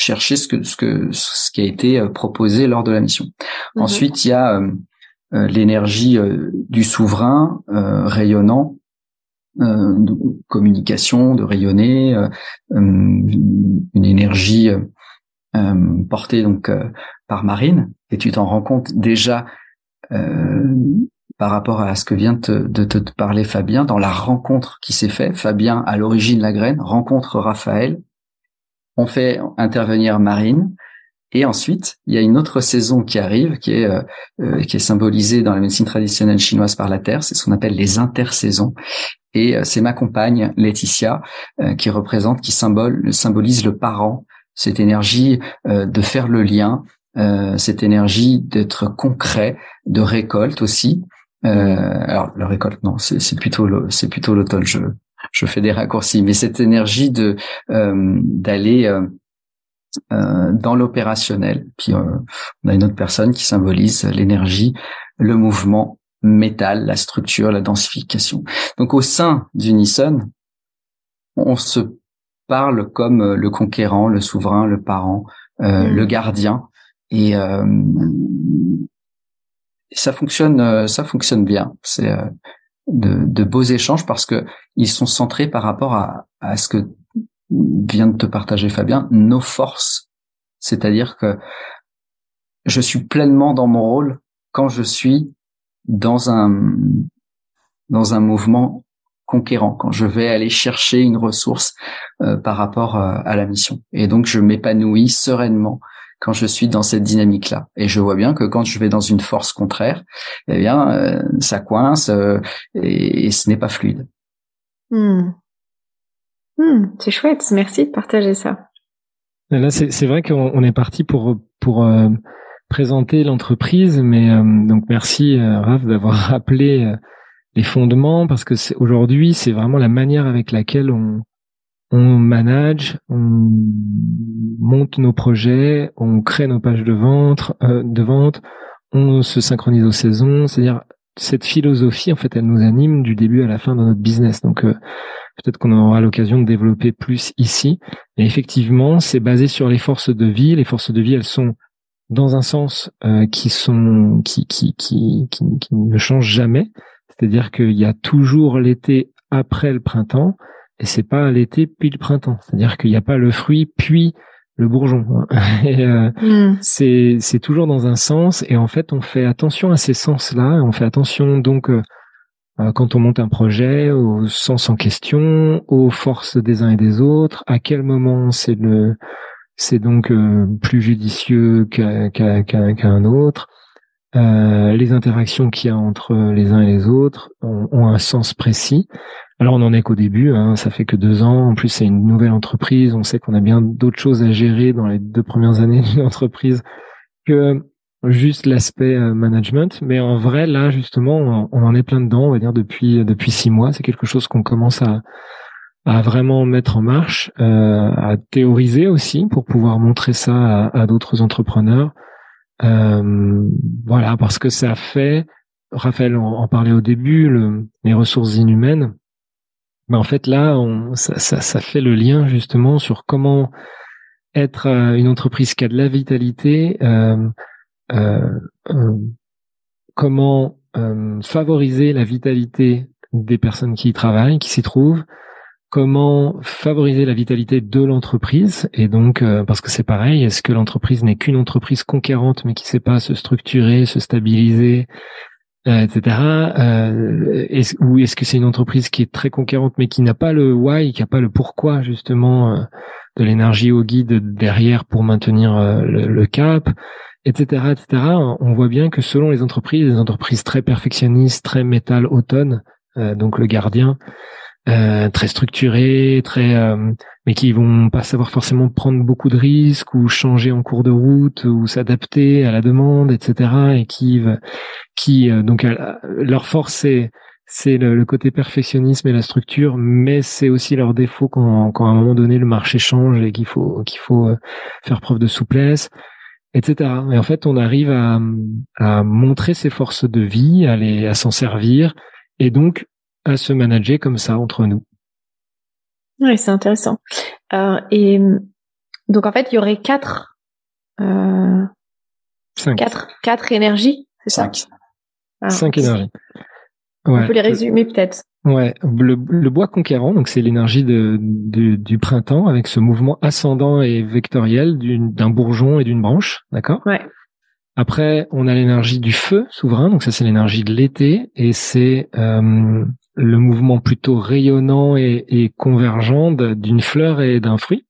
chercher ce que ce que ce qui a été euh, proposé lors de la mission. Mhm. Ensuite, il y a euh, euh, l'énergie du souverain rayonnant de communication, de rayonner, une énergie portée donc par Marine, et tu t'en rends compte déjà par rapport à ce que vient de te, parler Fabien, dans la rencontre qui s'est faite. Fabien, à l'origine la graine, rencontre Raphaël, on fait intervenir Marine. Et ensuite, il y a une autre saison qui arrive, qui est euh, euh, qui est symbolisée dans la médecine traditionnelle chinoise par la terre. C'est ce qu'on appelle les intersaisons. Et euh, c'est ma compagne Laetitia qui représente, qui symbole, symbolise le parent, cette énergie de faire le lien, cette énergie d'être concret, de récolte aussi. alors la récolte, non, c'est plutôt c'est plutôt l'automne. Je je fais des raccourcis, mais cette énergie de euh, d'aller euh, euh, dans l'opérationnel. Puis on a une autre personne qui symbolise l'énergie, le mouvement métal, la structure, la densification. Donc au sein d'Unison, on se parle comme le conquérant, le souverain, le parent, mmh. le gardien, et ça fonctionne, ça fonctionne bien. C'est de, de, beaux échanges parce que ils sont centrés par rapport à, à ce que vient de te partager Fabien, nos forces. C'est-à-dire que je suis pleinement dans mon rôle quand je suis dans un dans un mouvement conquérant, quand je vais aller chercher une ressource euh, par rapport euh, à la mission. Et donc je m'épanouis sereinement quand je suis dans cette dynamique-là. Et je vois bien que quand je vais dans une force contraire, eh bien, euh, ça coince euh, et, ce n'est pas fluide. Hmm. Hmm, c'est chouette. Merci de partager ça. Là, c'est vrai qu'on est parti pour pour euh, présenter l'entreprise, mais donc merci Raph d'avoir rappelé les fondements parce que aujourd'hui c'est vraiment la manière avec laquelle on on manage, on monte nos projets, on crée nos pages de vente, euh, de vente, on se synchronise aux saisons, c'est-à-dire cette philosophie, en fait, elle nous anime du début à la fin de notre business. Donc, euh, peut-être qu'on aura l'occasion de développer plus ici. Mais effectivement, c'est basé sur les forces de vie. Les forces de vie, elles sont dans un sens euh, qui sont qui, qui qui, qui ne changent jamais. C'est-à-dire qu'il y a toujours l'été après le printemps et c'est pas l'été puis le printemps. C'est-à-dire qu'il n'y a pas le fruit puis le bourgeon. Et, euh, hmm. C'est c'est toujours dans un sens et en fait on fait attention à ces sens-là. On fait attention donc euh, euh, quand on monte un projet au sens en question, aux forces des uns et des autres. À quel moment c'est le c'est donc plus judicieux qu'un autre. les interactions qu'il y a entre les uns et les autres ont, ont un sens précis. Alors on n'en est qu'au début, hein, ça fait que deux ans. En plus, c'est une nouvelle entreprise. On sait qu'on a bien d'autres choses à gérer dans les deux premières années d'une entreprise que juste l'aspect euh, management. Mais en vrai, là, justement, on en est plein dedans. On va dire depuis depuis six mois. C'est quelque chose qu'on commence à à vraiment mettre en marche, euh, à théoriser aussi pour pouvoir montrer ça à, d'autres entrepreneurs. Euh, voilà, parce que ça fait, Raphaël en, parlait au début, le, les ressources inhumaines en fait là, on, ça, ça, ça, fait le lien justement sur comment être euh, une entreprise qui a de la vitalité, euh, euh, euh comment favoriser la vitalité des personnes qui y travaillent, qui s'y trouvent, comment favoriser la vitalité de l'entreprise. Et donc parce que c'est pareil, est-ce que l'entreprise n'est qu'une entreprise conquérante mais qui sait pas se structurer, se stabiliser, euh, etc. Euh, est ou est-ce que c'est une entreprise qui est très conquérante mais qui n'a pas le why, qui n'a pas le pourquoi justement euh, de l'énergie au guide derrière pour maintenir euh, le, cap, etc., etc. On voit bien que selon les entreprises, les entreprises très perfectionnistes, très métal automne, donc le gardien, très structuré, très mais qui vont pas savoir forcément prendre beaucoup de risques ou changer en cours de route ou s'adapter à la demande, etc. Et qui, qui euh, donc leur force c'est c'est le, côté perfectionnisme et la structure, mais c'est aussi leur défaut quand, quand à un moment donné le marché change et qu'il faut qu'il faut euh, faire preuve de souplesse, etc. Et en fait, on arrive à, à montrer ses forces de vie, à à s'en servir et donc à se manager comme ça entre nous. Oui, c'est intéressant. Euh, et donc en fait, il y aurait quatre, euh, quatre, quatre énergies, c'est ça? Cinq. Ah, Cinq énergies. Ouais. On peut les résumer peut-être. Ouais, le, le, bois conquérant, donc c'est l'énergie de, du printemps avec ce mouvement ascendant et vectoriel d'un bourgeon et d'une branche, d'accord? Ouais. Après, on a l'énergie du feu souverain, donc ça c'est l'énergie de l'été et c'est euh, le mouvement plutôt rayonnant et, et convergent d'une fleur et d'un fruit.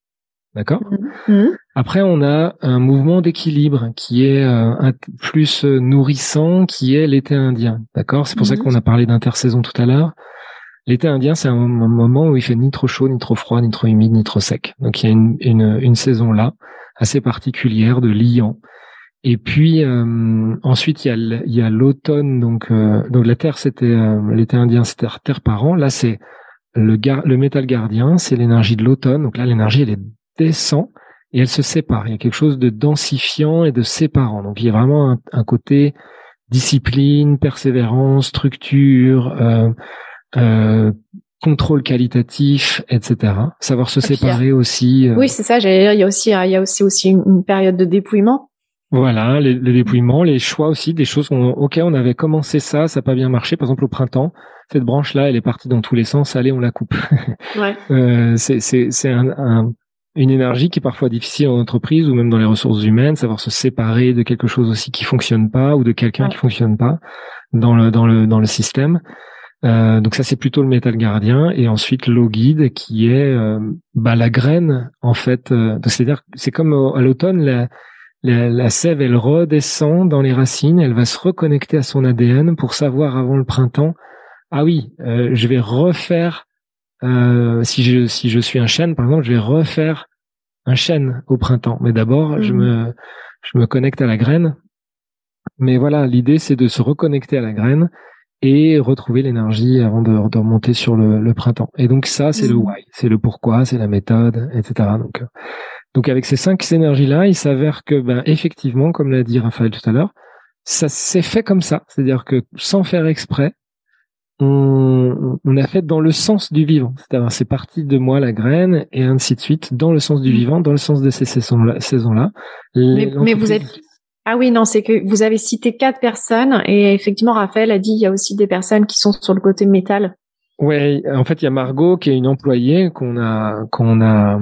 D'accord? Mmh. Mmh. Après, on a un mouvement d'équilibre qui est euh, un, plus nourrissant, qui est l'été indien. D'accord? C'est pour ça mmh. qu'on a parlé d'intersaison tout à l'heure. L'été indien, c'est un, moment où il fait ni trop chaud, ni trop froid, ni trop humide, ni trop sec. Donc il y a une, une, une saison là, assez particulière de liant, et puis euh, ensuite il y a l'automne donc euh, donc la terre c'était euh, l'été indien c'était terre par an là c'est le le métal gardien c'est l'énergie de l'automne donc là l'énergie elle est descend et elle se sépare il y a quelque chose de densifiant et de séparant donc il y a vraiment un, côté discipline persévérance structure contrôle qualitatif, etc. Savoir se séparer aussi. Oui, c'est ça. J'allais dire, il y a aussi, il y a aussi aussi une période de dépouillement voilà, les, les, dépouillements, les choix aussi, des choses. On, ok, on avait commencé ça, ça n'a pas bien marché. Par exemple, au printemps, cette branche-là, elle est partie dans tous les sens. Allez, on la coupe. Ouais. euh, c'est un, un, une énergie qui est parfois difficile en entreprise ou même dans les ressources humaines, savoir se séparer de quelque chose aussi qui fonctionne pas ou de quelqu'un qui fonctionne pas dans le dans le dans le système. Euh, donc ça c'est plutôt le métal gardien et ensuite l'eau guide qui est euh, bah, la graine en fait. Euh, c'est-à-dire c'est comme à l'automne la, la, sève, elle redescend dans les racines, elle va se reconnecter à son ADN pour savoir avant le printemps, ah oui, euh, je vais refaire, euh, si, je, si je suis un chêne, par exemple, je vais refaire un chêne au printemps. Mais d'abord, je, mmh. me, je me connecte à la graine. Mais voilà, l'idée, c'est de se reconnecter à la graine et retrouver l'énergie avant de, remonter sur le, le, printemps. Et donc ça, c'est le mmh. why, c'est le pourquoi, c'est la méthode, etc. Donc, euh, donc avec ces cinq énergies-là, il s'avère que, ben, effectivement, comme l'a dit Raphaël tout à l'heure, ça s'est fait comme ça, c'est-à-dire que sans faire exprès, on, on, a fait dans le sens du vivant. C'est-à-dire, c'est parti de moi la graine et ainsi de suite, dans le sens du mm. vivant, dans le sens de ces saisons-là. Saisons -là. Mais, vous êtes ah oui, non, c'est que vous avez cité quatre personnes et effectivement, Raphaël a dit il y a aussi des personnes qui sont sur le côté métal. Ouais, en fait, il y a Margot qui est une employée qu'on a qu'on a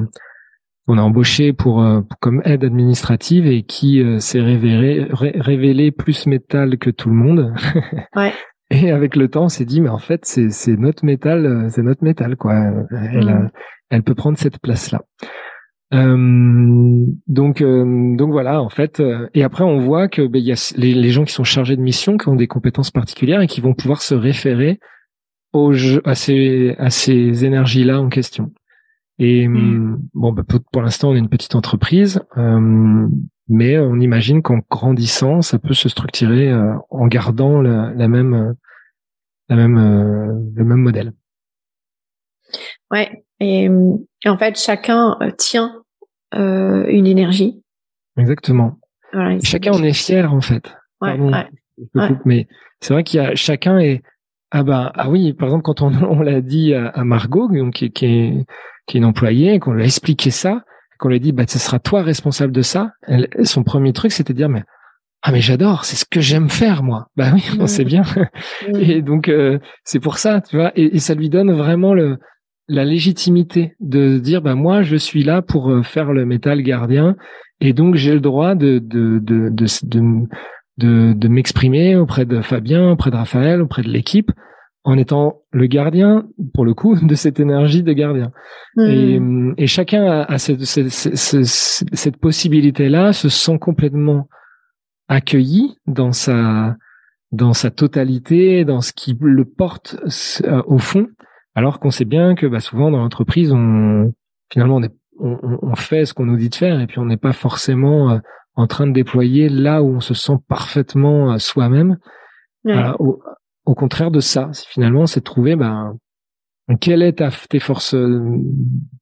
on a embauché pour, euh, comme aide administrative et qui euh, s'est révélé révélé plus métal que tout le monde. Ouais. Et avec le temps, on s'est dit, mais en fait, c'est, c'est notre métal, euh, c'est notre métal, quoi. Elle, mm. elle peut prendre cette place-là. Euh, donc, euh, donc voilà, en fait. et après, on voit que ben, il y a les, les, gens qui sont chargés de mission, qui ont des compétences particulières et qui vont pouvoir se référer aux à ces, à ces énergies-là en question. Et mm. bon, ben, pour, l'instant, on est une petite entreprise. Mais on imagine qu'en grandissant, ça peut se structurer euh, en gardant la, même, la même, euh, le même modèle. Ouais. Et, en fait, chacun euh, tient une énergie. Exactement. chacun en est fier en fait. Ouais, mais c'est vrai qu'il y a chacun est ah bah ah oui par exemple quand on, on l'a dit à, Margot qui, qui, est, qui est une employée qu'on lui a expliqué ça qu'on lui dit bah ce sera toi responsable de ça, son premier truc c'était de dire mais ah mais j'adore, c'est ce que j'aime faire moi. Bah oui, on sait bien. Et donc euh, c'est pour ça, tu vois, et, ça lui donne vraiment le la légitimité de dire bah moi je suis là pour euh, faire le métal gardien. Et donc j'ai le droit de de de de, de, de m'exprimer auprès de Fabien, auprès de Raphaël, auprès de l'équipe en étant le gardien, pour le coup, de cette énergie de gardien. Hmm. Et, chacun a, cette, cette, possibilité-là, se sent complètement accueilli dans sa dans sa totalité, dans ce qui le porte euh, au fond, alors qu'on sait bien que bah, souvent dans l'entreprise, on finalement on, on, fait ce qu'on nous dit de faire et puis on n'est pas forcément euh, en train de déployer là où on se sent parfaitement euh, soi-même. Au contraire de ça, finalement, c'est de trouver ben, quelle est ta, tes forces,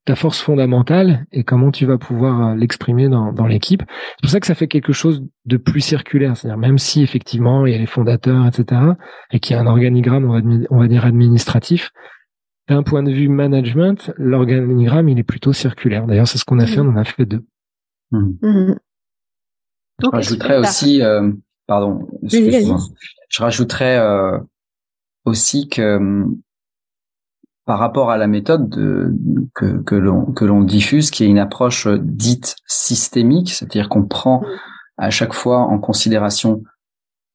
ta force fondamentale et comment tu vas pouvoir euh, l'exprimer dans, dans l'équipe. C'est pour ça que ça fait quelque chose de plus circulaire. C'est-à-dire même si effectivement il y a les fondateurs, etc., et qu'il y a un organigramme, on va, on va dire administratif, d'un point de vue management, l'organigramme il est plutôt circulaire. D'ailleurs, c'est ce qu'on a fait, on en a fait deux. Mmh. Mmh. Je rajouterais aussi, euh, pardon, je rajouterais euh, aussi que par rapport à la méthode de, que, que l'on que l'on diffuse, qui est une approche euh, dite systémique, c'est-à-dire qu'on prend à chaque fois en considération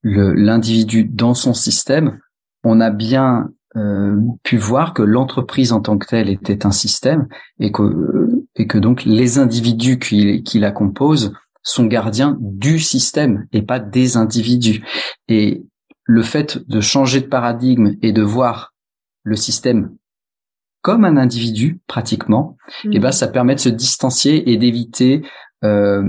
l'individu dans son système, on a bien euh, pu voir que l'entreprise en tant que telle était un système et que et que donc les individus qui, qui la composent sont gardiens du système et pas des individus. Et le fait de changer de paradigme et de voir le système comme un individu pratiquement, et eh ben mmh. ça permet de se distancier et d'éviter euh,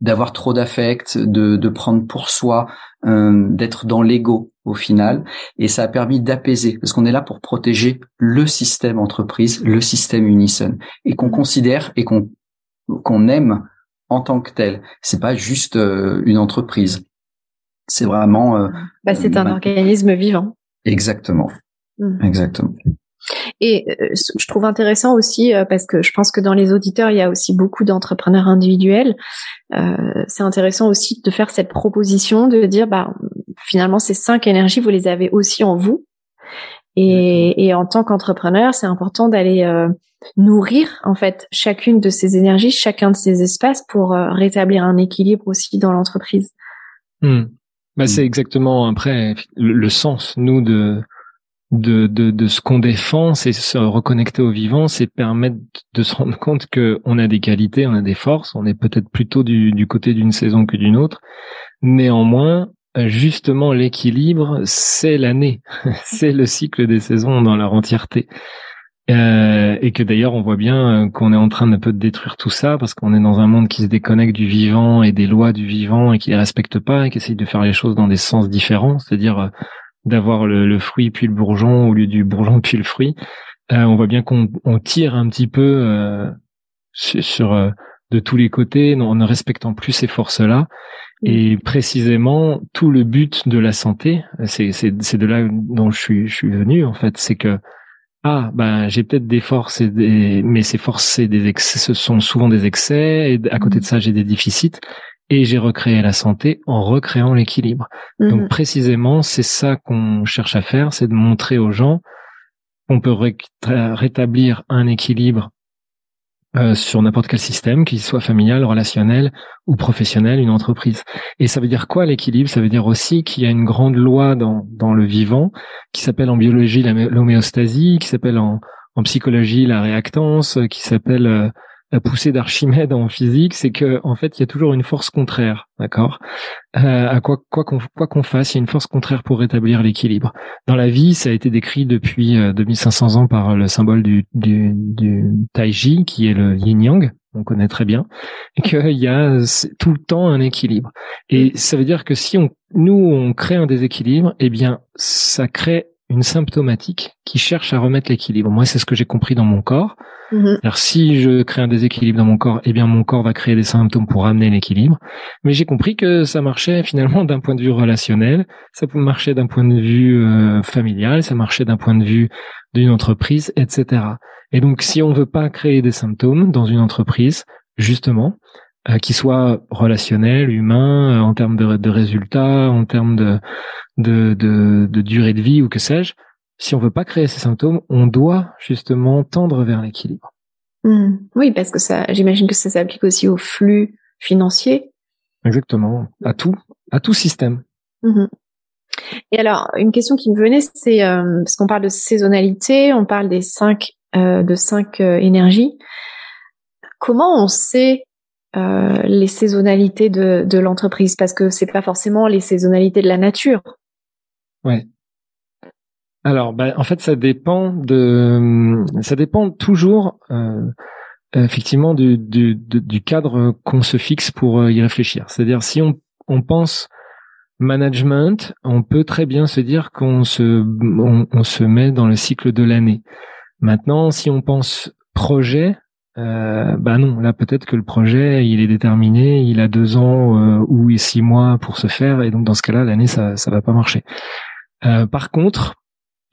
d'avoir trop d'affect, de, de prendre pour soi, euh, d'être dans l'ego au final. Et ça a permis d'apaiser, parce qu'on est là pour protéger le système entreprise, le système Unison, et qu'on mmh. considère et qu'on qu'on aime en tant que tel. C'est pas juste euh, une entreprise. C'est vraiment. Euh, bah, c'est un organisme vivant. Exactement. Mmh. Exactement. Et euh, je trouve intéressant aussi euh, parce que je pense que dans les auditeurs il y a aussi beaucoup d'entrepreneurs individuels. c'est intéressant aussi de faire cette proposition de dire bah finalement ces cinq énergies vous les avez aussi en vous. Et, et en tant qu'entrepreneur c'est important d'aller nourrir en fait chacune de ces énergies, chacun de ces espaces pour rétablir un équilibre aussi dans l'entreprise. Mmh. Bah, c'est mm. exactement après le, sens, nous, de, de, de, de ce qu'on défend, c'est se reconnecter au vivant, c'est permettre de se rendre compte que on a des qualités, on a des forces, on est peut-être plutôt du, du côté d'une saison que d'une autre. Néanmoins, justement, l'équilibre, c'est l'année, c'est le cycle des saisons dans leur entièreté. Euh, et que d'ailleurs on voit bien euh, qu'on est en train de peu détruire tout ça parce qu'on est dans un monde qui se déconnecte du vivant et des lois du vivant et qui les respecte pas et qui essaye de faire les choses dans des sens différents, c'est-à-dire euh, d'avoir le, fruit puis le bourgeon au lieu du bourgeon puis le fruit. on voit bien qu'on tire un petit peu sur, de tous les côtés en ne respectant plus ces forces-là. Et précisément, tout le but de la santé, c'est c'est de là dont je suis je suis venu en fait, c'est que ah ben j'ai peut-être des forces et des mais ces forces et des excès ce sont souvent des excès et à côté de ça j'ai des déficits et j'ai recréé la santé en recréant l'équilibre. Donc mhm. précisément c'est ça qu'on cherche à faire, c'est de montrer aux gens qu'on peut rétablir un équilibre euh, sur n'importe quel système, qu'il soit familial, relationnel ou professionnel, une entreprise. Et ça veut dire quoi l'équilibre? Ça veut dire aussi qu'il y a une grande loi dans, dans le vivant qui s'appelle en biologie l'homéostasie, qui s'appelle en, en psychologie la réactance, qui s'appelle euh, la poussée d'Archimède en physique, c'est que en fait il y a toujours une force contraire, d'accord? Euh, À quoi quoi qu'on quoi qu'on fasse, il y a une force contraire pour rétablir l'équilibre. Dans la vie, ça a été décrit depuis 2500 euh, ans par le symbole du du, du Taiji, qui est le Yin Yang, on connaît très bien, qu'il y a tout le temps un équilibre. Et ça veut dire que si on nous on crée un déséquilibre, eh bien ça crée une symptomatique qui cherche à remettre l'équilibre. Moi, c'est ce que j'ai compris dans mon corps. Mhm. Alors, si je crée un déséquilibre dans mon corps, eh bien, mon corps va créer des symptômes pour ramener l'équilibre. Mais j'ai compris que ça marchait finalement d'un point de vue relationnel, ça marcher d'un point de vue euh, familial, ça marchait d'un point de vue d'une entreprise, etc. Et donc, si on veut pas créer des symptômes dans une entreprise, justement, euh, qui soit relationnel, humain, euh, en termes de, de, résultats, en termes de, de, de, de durée de vie ou que sais-je, si on veut pas créer ces symptômes, on doit justement tendre vers l'équilibre. Hmm. Oui, parce que ça, j'imagine que ça s'applique aussi au flux financier. Exactement, à tout, à tout système. Mhm. Et alors, une question qui me venait, c'est euh, parce qu'on parle de saisonnalité, on parle des cinq euh, de cinq euh, énergies. Comment on sait euh, les saisonnalités de, de l'entreprise parce que c'est pas forcément les saisonnalités de la nature. Ouais. Alors, bah, en fait, ça dépend de, ça dépend toujours, euh, effectivement, du, du, du cadre qu'on se fixe pour euh, y réfléchir. C'est-à-dire, si on, on pense management, on peut très bien se dire qu'on se, on, on se met dans le cycle de l'année. Maintenant, si on pense projet, euh, bah non, là peut-être que le projet il est déterminé, il a deux ans euh, ou six mois pour se faire, et donc dans ce cas-là l'année ça ça va pas marcher. Euh, par contre,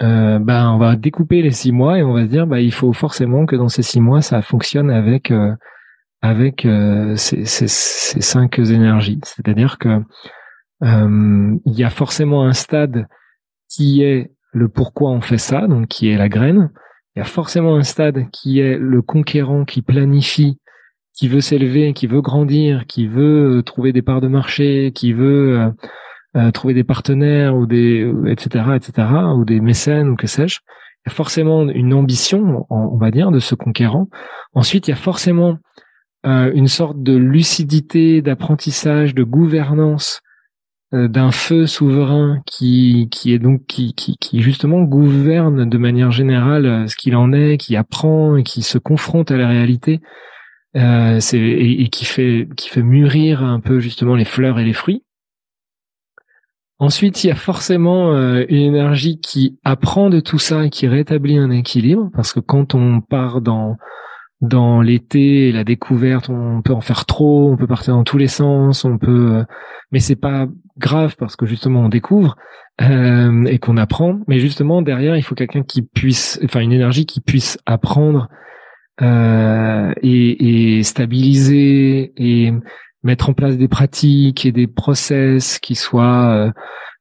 euh, bah on va découper les six mois et on va se dire bah il faut forcément que dans ces six mois ça fonctionne avec euh, avec euh, ces, ces, ces, cinq énergies. C'est-à-dire que il y a forcément un stade qui est le pourquoi on fait ça, donc qui est la graine il y a forcément un stade qui est le conquérant qui planifie, qui veut s'élever, qui veut grandir, qui veut euh, trouver des parts de marché, qui veut euh, euh, trouver des partenaires ou des etc etc ou des mécènes ou que sais-je. Il y a forcément une ambition, on va dire, de ce conquérant. Ensuite, il y a forcément une sorte de lucidité, d'apprentissage, de gouvernance d'un feu souverain qui qui est donc qui, qui justement gouverne de manière générale euh, ce qu'il en est, qui apprend et qui se confronte à la réalité, euh, c'est et, qui fait qui fait mûrir un peu justement les fleurs et les fruits. Ensuite, il y a forcément euh, une énergie qui apprend de tout ça qui rétablit un équilibre, parce que quand on part dans dans l'été, la découverte, on peut en faire trop, on peut partir dans tous les sens, on peut, mais c'est pas grave parce que justement on découvre euh, et qu'on apprend. Mais justement derrière, il faut quelqu'un qui puisse, enfin une énergie qui puisse apprendre euh, et, et, stabiliser et mettre en place des pratiques et des process qui soient euh,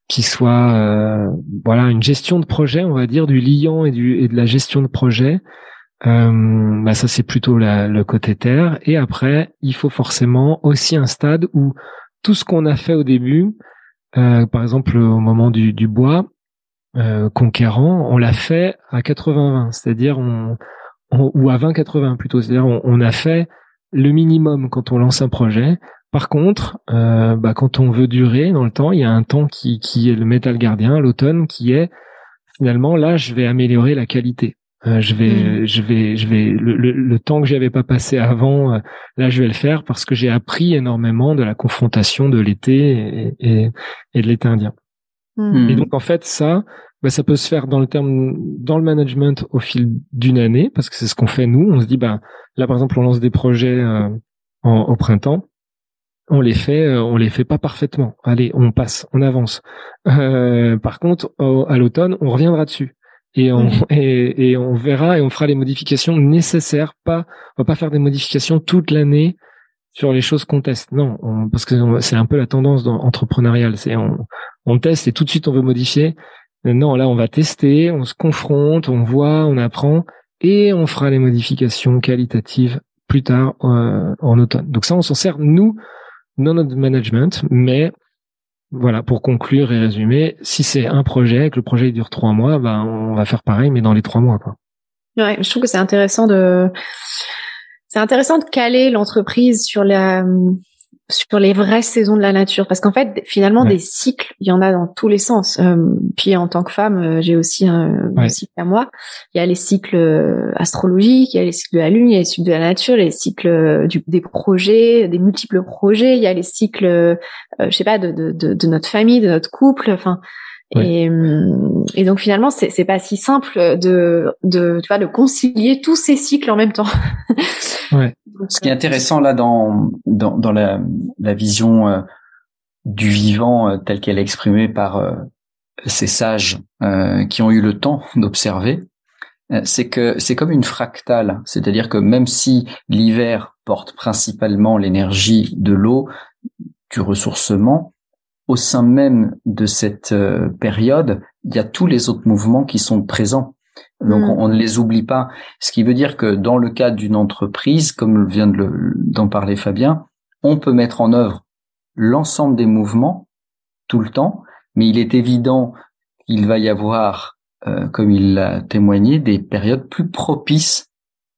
qui soient euh, voilà une gestion de projet, on va dire du liant et du et de la gestion de projet. Euh, bah ça c'est plutôt la, le côté terre et après il faut forcément aussi un stade où tout ce qu'on a fait au début, euh, par exemple au moment du, bois euh, conquérant, on l'a fait à 80-20, c'est-à-dire on, ou à 20-80 plutôt, c'est-à-dire on, a fait le minimum quand on lance un projet. Par contre, euh, bah, quand on veut durer dans le temps, il y a un temps qui, qui est le métal gardien, l'automne, qui est finalement là, je vais améliorer la qualité. Euh, je vais, mm. je vais, je vais. Le, le, temps que j'avais pas passé avant, euh, là, je vais le faire parce que j'ai appris énormément de la confrontation de l'été et, et, de l'été indien. Mm. Et donc, en fait, ça, bah, ça peut se faire dans le terme, dans le management au fil d'une année, parce que c'est ce qu'on fait nous. On se dit, bah, là, par exemple, on lance des projets euh, en, au printemps. on les fait, euh, on les fait pas parfaitement. Allez, on passe, on avance. Euh, par contre, à l'automne, on reviendra dessus et on et, on verra et on fera les modifications nécessaires. Pas, on va pas faire des modifications toute l'année sur les choses qu'on teste. Non, parce que c'est un peu la tendance dans, entrepreneuriale. C'est on, on teste et tout de suite on veut modifier. Non, là on va tester, on se confronte, on voit, on apprend et on fera les modifications qualitatives plus tard euh, en automne. Donc ça, on s'en sert nous dans notre management, mais voilà, pour conclure et résumer, si c'est un projet, que le projet dure trois mois, ben on va faire pareil, mais dans les trois mois, quoi. Ouais, je trouve que c'est intéressant de, c'est intéressant de caler l'entreprise sur la, sur les vraies saisons de la nature. Parce qu'en fait finalement des cycles il y en a dans tous les sens. Euh, puis en tant que femme euh, j'ai aussi un, cycle à moi. Il y a les cycles euh, astrologiques il y a les cycles de la lune il y a les cycles de la nature les cycles du, des projets des multiples projets il y a les cycles je sais pas de, de, de, de, notre famille de notre couple. Enfin et, et donc finalement c'est c'est pas si simple de de tu vois de concilier tous ces cycles en même temps. Ouais. Ce qui est intéressant là dans dans, dans la, la vision euh, du vivant euh, telle qu'elle est exprimée par euh, ces sages qui ont eu le temps d'observer, c'est que c'est comme une fractale, c'est-à-dire que même si l'hiver porte principalement l'énergie de l'eau, du ressourcement, au sein même de cette période, il y a tous les autres mouvements qui sont présents. Donc mm. on, ne les oublie pas. Ce qui veut dire que dans le cadre d'une entreprise, comme vient d'en parler Fabien, on peut mettre en œuvre l'ensemble des mouvements tout le temps, mais il est évident qu'il va y avoir, euh, comme il l'a témoigné, des périodes plus propices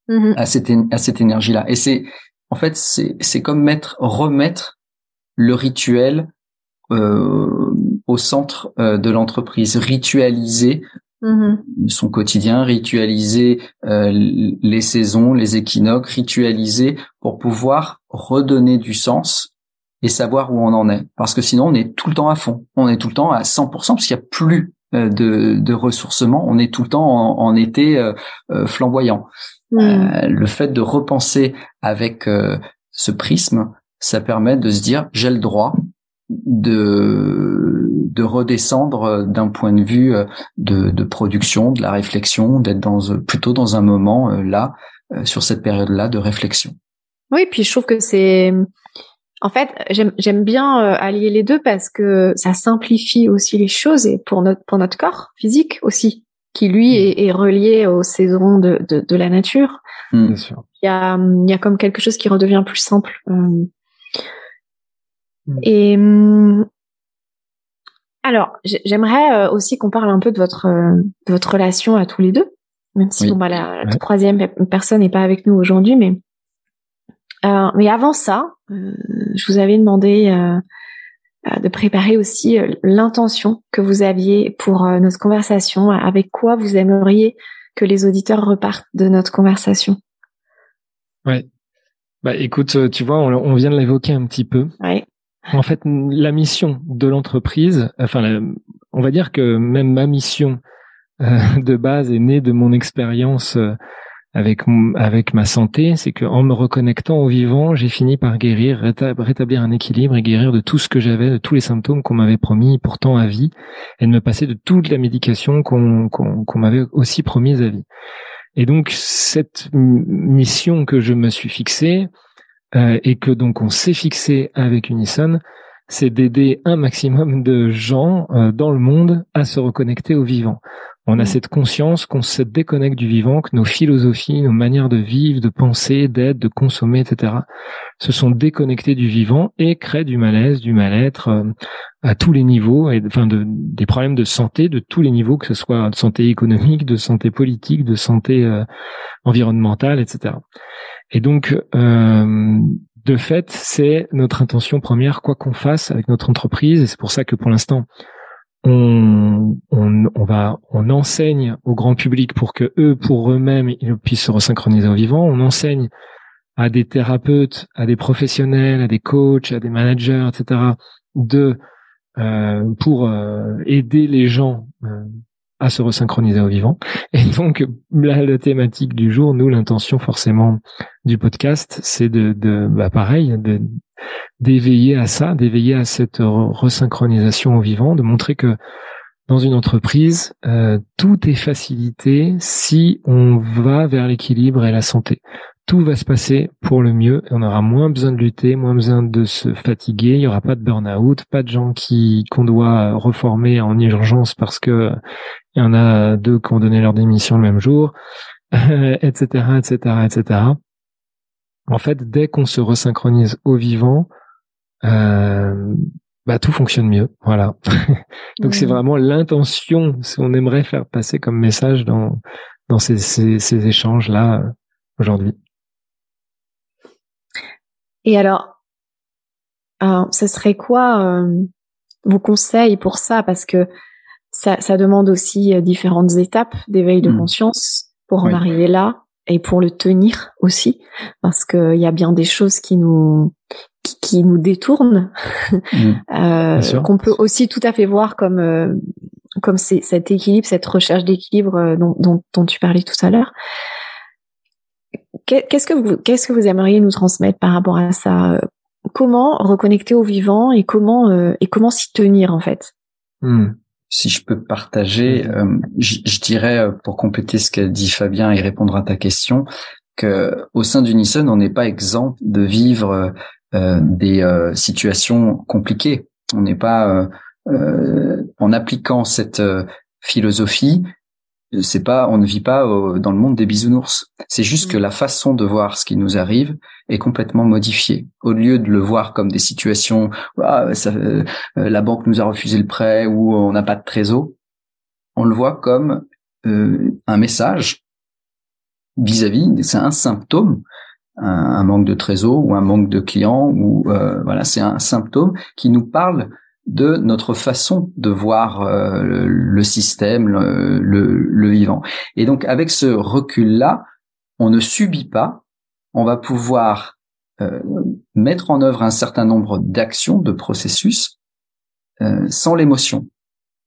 mm-hmm. à cette, à cette énergie-là. Et c'est en fait c'est comme mettre remettre le rituel euh, au centre euh, de l'entreprise, ritualiser Mmh. son quotidien, ritualiser euh, les saisons, les équinoques, ritualiser pour pouvoir redonner du sens et savoir où on en est. Parce que sinon, on est tout le temps à fond, on est tout le temps à 100% parce qu'il n'y a plus euh, de, de ressourcement, on est tout le temps en, été euh, flamboyant. Mmh. le fait de repenser avec ce prisme, ça permet de se dire j'ai le droit de de redescendre euh, d'un point de vue euh, de, de, production, de la réflexion, d'être dans euh, plutôt dans un moment là sur cette période-là de réflexion. Oui, puis je trouve que c'est en fait j'aime bien allier les deux parce que ça simplifie aussi les choses et pour notre pour notre corps physique aussi qui lui mm. est, est relié aux saisons de, de, de la nature. Mm. Il y a il y a comme quelque chose qui redevient plus simple. Et alors, j'aimerais euh, aussi qu'on parle un peu de votre euh, de votre relation à tous les deux, même si bon, bah, la, troisième personne n'est pas avec nous aujourd'hui, mais euh, mais avant ça, je vous avais demandé de préparer aussi l'intention que vous aviez pour notre conversation, avec quoi vous aimeriez que les auditeurs repartent de notre conversation? Ouais. Bah écoute, tu vois, on, on vient de l'évoquer un petit peu. Ouais. En fait, la mission de l'entreprise, enfin, on va dire que même ma mission euh, de base est née de mon expérience euh, avec avec ma santé, c'est qu'en me reconnectant au vivant, j'ai fini par guérir, rétablir un équilibre et guérir de tout ce que j'avais, de tous les symptômes qu'on m'avait promis pourtant à vie, et de me passer de toute la médication qu'on qu'on m'avait aussi promise à vie. Et donc cette mission que je me suis fixée, euh, et que donc on s'est fixé avec Unison, c'est d'aider un maximum de gens euh, dans le monde à se reconnecter au vivant. On a mm. cette conscience qu'on se déconnecte du vivant, que nos philosophies, nos manières de vivre, de penser, d'être, de consommer, etc., se sont déconnectés du vivant et créent du malaise, du mal-être euh, à tous les niveaux, et enfin de, des problèmes de santé de tous les niveaux, que ce soit de santé économique, de santé politique, de santé environnementale, etc. Et donc, euh, de fait, c'est notre intention première, quoi qu'on fasse avec notre entreprise. Et c'est pour ça que pour l'instant, on, on, on, va, on enseigne au grand public pour que eux, pour eux-mêmes, ils puissent se resynchroniser au vivant. On enseigne à des thérapeutes, à des professionnels, à des coachs, à des managers, etc., de euh, pour euh, aider les gens à se resynchroniser au vivant. Et donc, la, la thématique du jour, nous, l'intention forcément du podcast, c'est de, de bah, pareil, d'éveiller à ça, d'éveiller à cette resynchronisation au vivant, de montrer que dans une entreprise, euh, tout est facilité si on va vers l'équilibre et la santé. Tout va se passer pour le mieux. On aura moins besoin de lutter, moins besoin de se fatiguer. Il y aura pas de burn-out, pas de gens qui qu'on doit reformer en urgence parce que il y en a deux qui ont donné leur démission le même jour, etc., etc., etc. En fait, dès qu'on se resynchronise au vivant, euh, bah tout fonctionne mieux. Voilà. Donc c'est vraiment l'intention, ce qu'on aimerait faire passer comme message dans dans ces, ces, ces échanges là aujourd'hui. Et alors, ce serait quoi euh, vos conseils pour ça? Parce que ça, ça demande aussi euh, différentes étapes d'éveil de mmh. conscience pour en arriver là et pour le tenir aussi, parce qu'il y a bien des choses qui nous qui, nous détournent, mmh. euh, qu'on peut aussi tout à fait voir comme euh, comme c'est cet équilibre, cette recherche d'équilibre euh, dont, dont, dont, tu parlais tout à l'heure. Qu'est-ce que vous qu'est-ce que vous aimeriez nous transmettre par rapport à ça Comment reconnecter au vivant et comment et comment s'y tenir en fait? Mmh si je peux partager, euh, je, dirais euh, pour compléter ce qu'a dit Fabien et répondre à ta question, que au sein d'Unison, on n'est pas exempt de vivre euh, des situations compliquées. On n'est pas en appliquant cette philosophie, c'est pas, on ne vit pas dans le monde des bisounours. C'est juste que la façon de voir ce qui nous arrive est complètement modifiée. Au lieu de le voir comme des situations, ah, ça, euh, la banque nous a refusé le prêt ou on n'a pas de trésor, on le voit comme euh, un message vis-à-vis. C'est un symptôme, un, manque de trésor ou un manque de clients ou euh, voilà, c'est un symptôme qui nous parle de notre façon de voir euh, le, système, le, le, vivant. Et donc avec ce recul-là, on ne subit pas, on va pouvoir euh, mettre en œuvre un certain nombre d'actions, de processus, euh, sans l'émotion,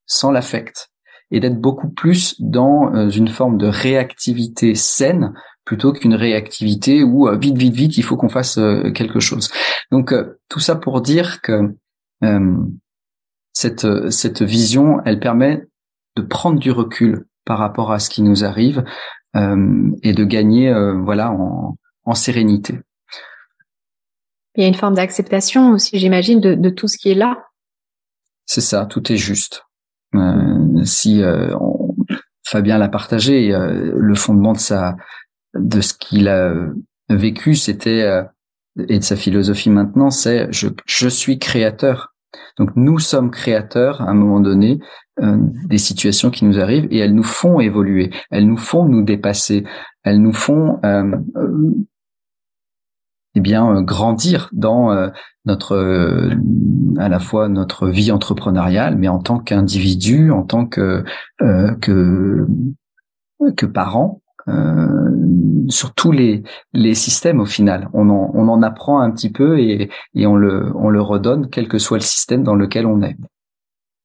sans l'affect, et d'être beaucoup plus dans une forme de réactivité saine plutôt qu'une réactivité où vite, vite, vite, il faut qu'on fasse quelque chose. Donc tout ça pour dire que cette, cette vision, elle permet de prendre du recul par rapport à ce qui nous arrive euh, et de gagner euh, voilà en, en, sérénité. Il y a une forme d'acceptation aussi, j'imagine, de, de, tout ce qui est là. C'est ça, tout est juste. Euh, si euh, Fabien l'a partagé, euh, le fondement de sa de ce qu'il a vécu, c'était et de sa philosophie maintenant, c'est je, je suis créateur. Donc nous sommes créateurs à un moment donné euh, des situations qui nous arrivent et elles nous font évoluer, elles nous font nous dépasser, elles nous font euh, euh eh bien euh, grandir dans notre à la fois notre vie entrepreneuriale, mais en tant qu'individu, en tant que que que parent euh, sur tous les, les systèmes au final. On en, on en apprend un petit peu et, et on, le, on le redonne, quel que soit le système dans lequel on est.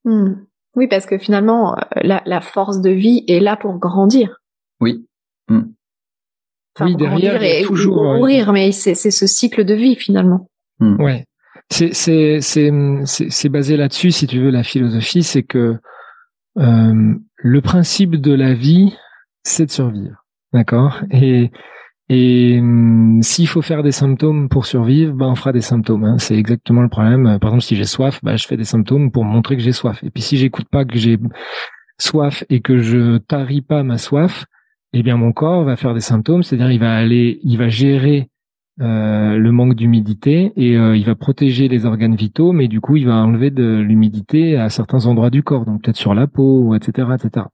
Hmm. Oui, parce que finalement, euh, la, la, force de vie est là pour grandir. Oui. Hmm. oui, derrière, et, toujours mourir, mais c'est ce cycle de vie finalement. Hmm. Ouais, c'est c'est c'est c'est basé là-dessus, si tu veux, la philosophie, c'est que euh, le principe de la vie, c'est de survivre. D'accord. Et et hum, s'il faut faire des symptômes pour survivre, ben on fera des symptômes. Hein. C'est exactement le problème. Par exemple, si j'ai soif, ben je fais des symptômes pour montrer que j'ai soif. Et puis si j'écoute pas que j'ai soif et que je taris pas ma soif, eh bien mon corps va faire des symptômes. C'est-à-dire il va aller, il va gérer euh, le manque d'humidité et euh, il va protéger les organes vitaux, mais du coup il va enlever de l'humidité à certains endroits du corps, donc peut-être sur la peau, etc., etc.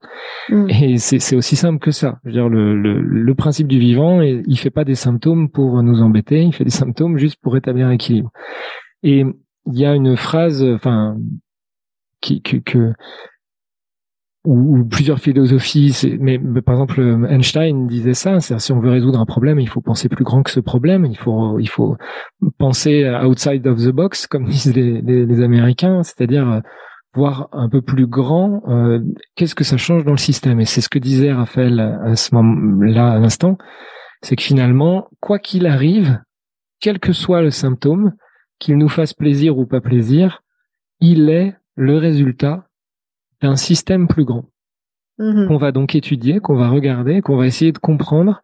Mm. Et c'est aussi simple que ça. Je veux dire le, le, le principe du vivant, il fait pas des symptômes pour nous embêter, il fait des symptômes juste pour rétablir l'équilibre. Et il y a une phrase, enfin, qui, que, que ou, plusieurs philosophies. Mais, par exemple, Einstein disait ça. C'est si on veut résoudre un problème, il faut penser plus grand que ce problème. Il faut, il faut penser outside of the box, comme disent les, les, les Américains, c'est-à-dire voir un peu plus grand, euh, qu'est-ce que ça change dans le système Et c'est ce que disait Raphaël à ce moment-là, à l'instant, c'est que finalement, quoi qu'il arrive, quel que soit le symptôme, qu'il nous fasse plaisir ou pas plaisir, il est le résultat d'un système plus grand mmh qu'on va donc étudier, qu'on va regarder, qu'on va essayer de comprendre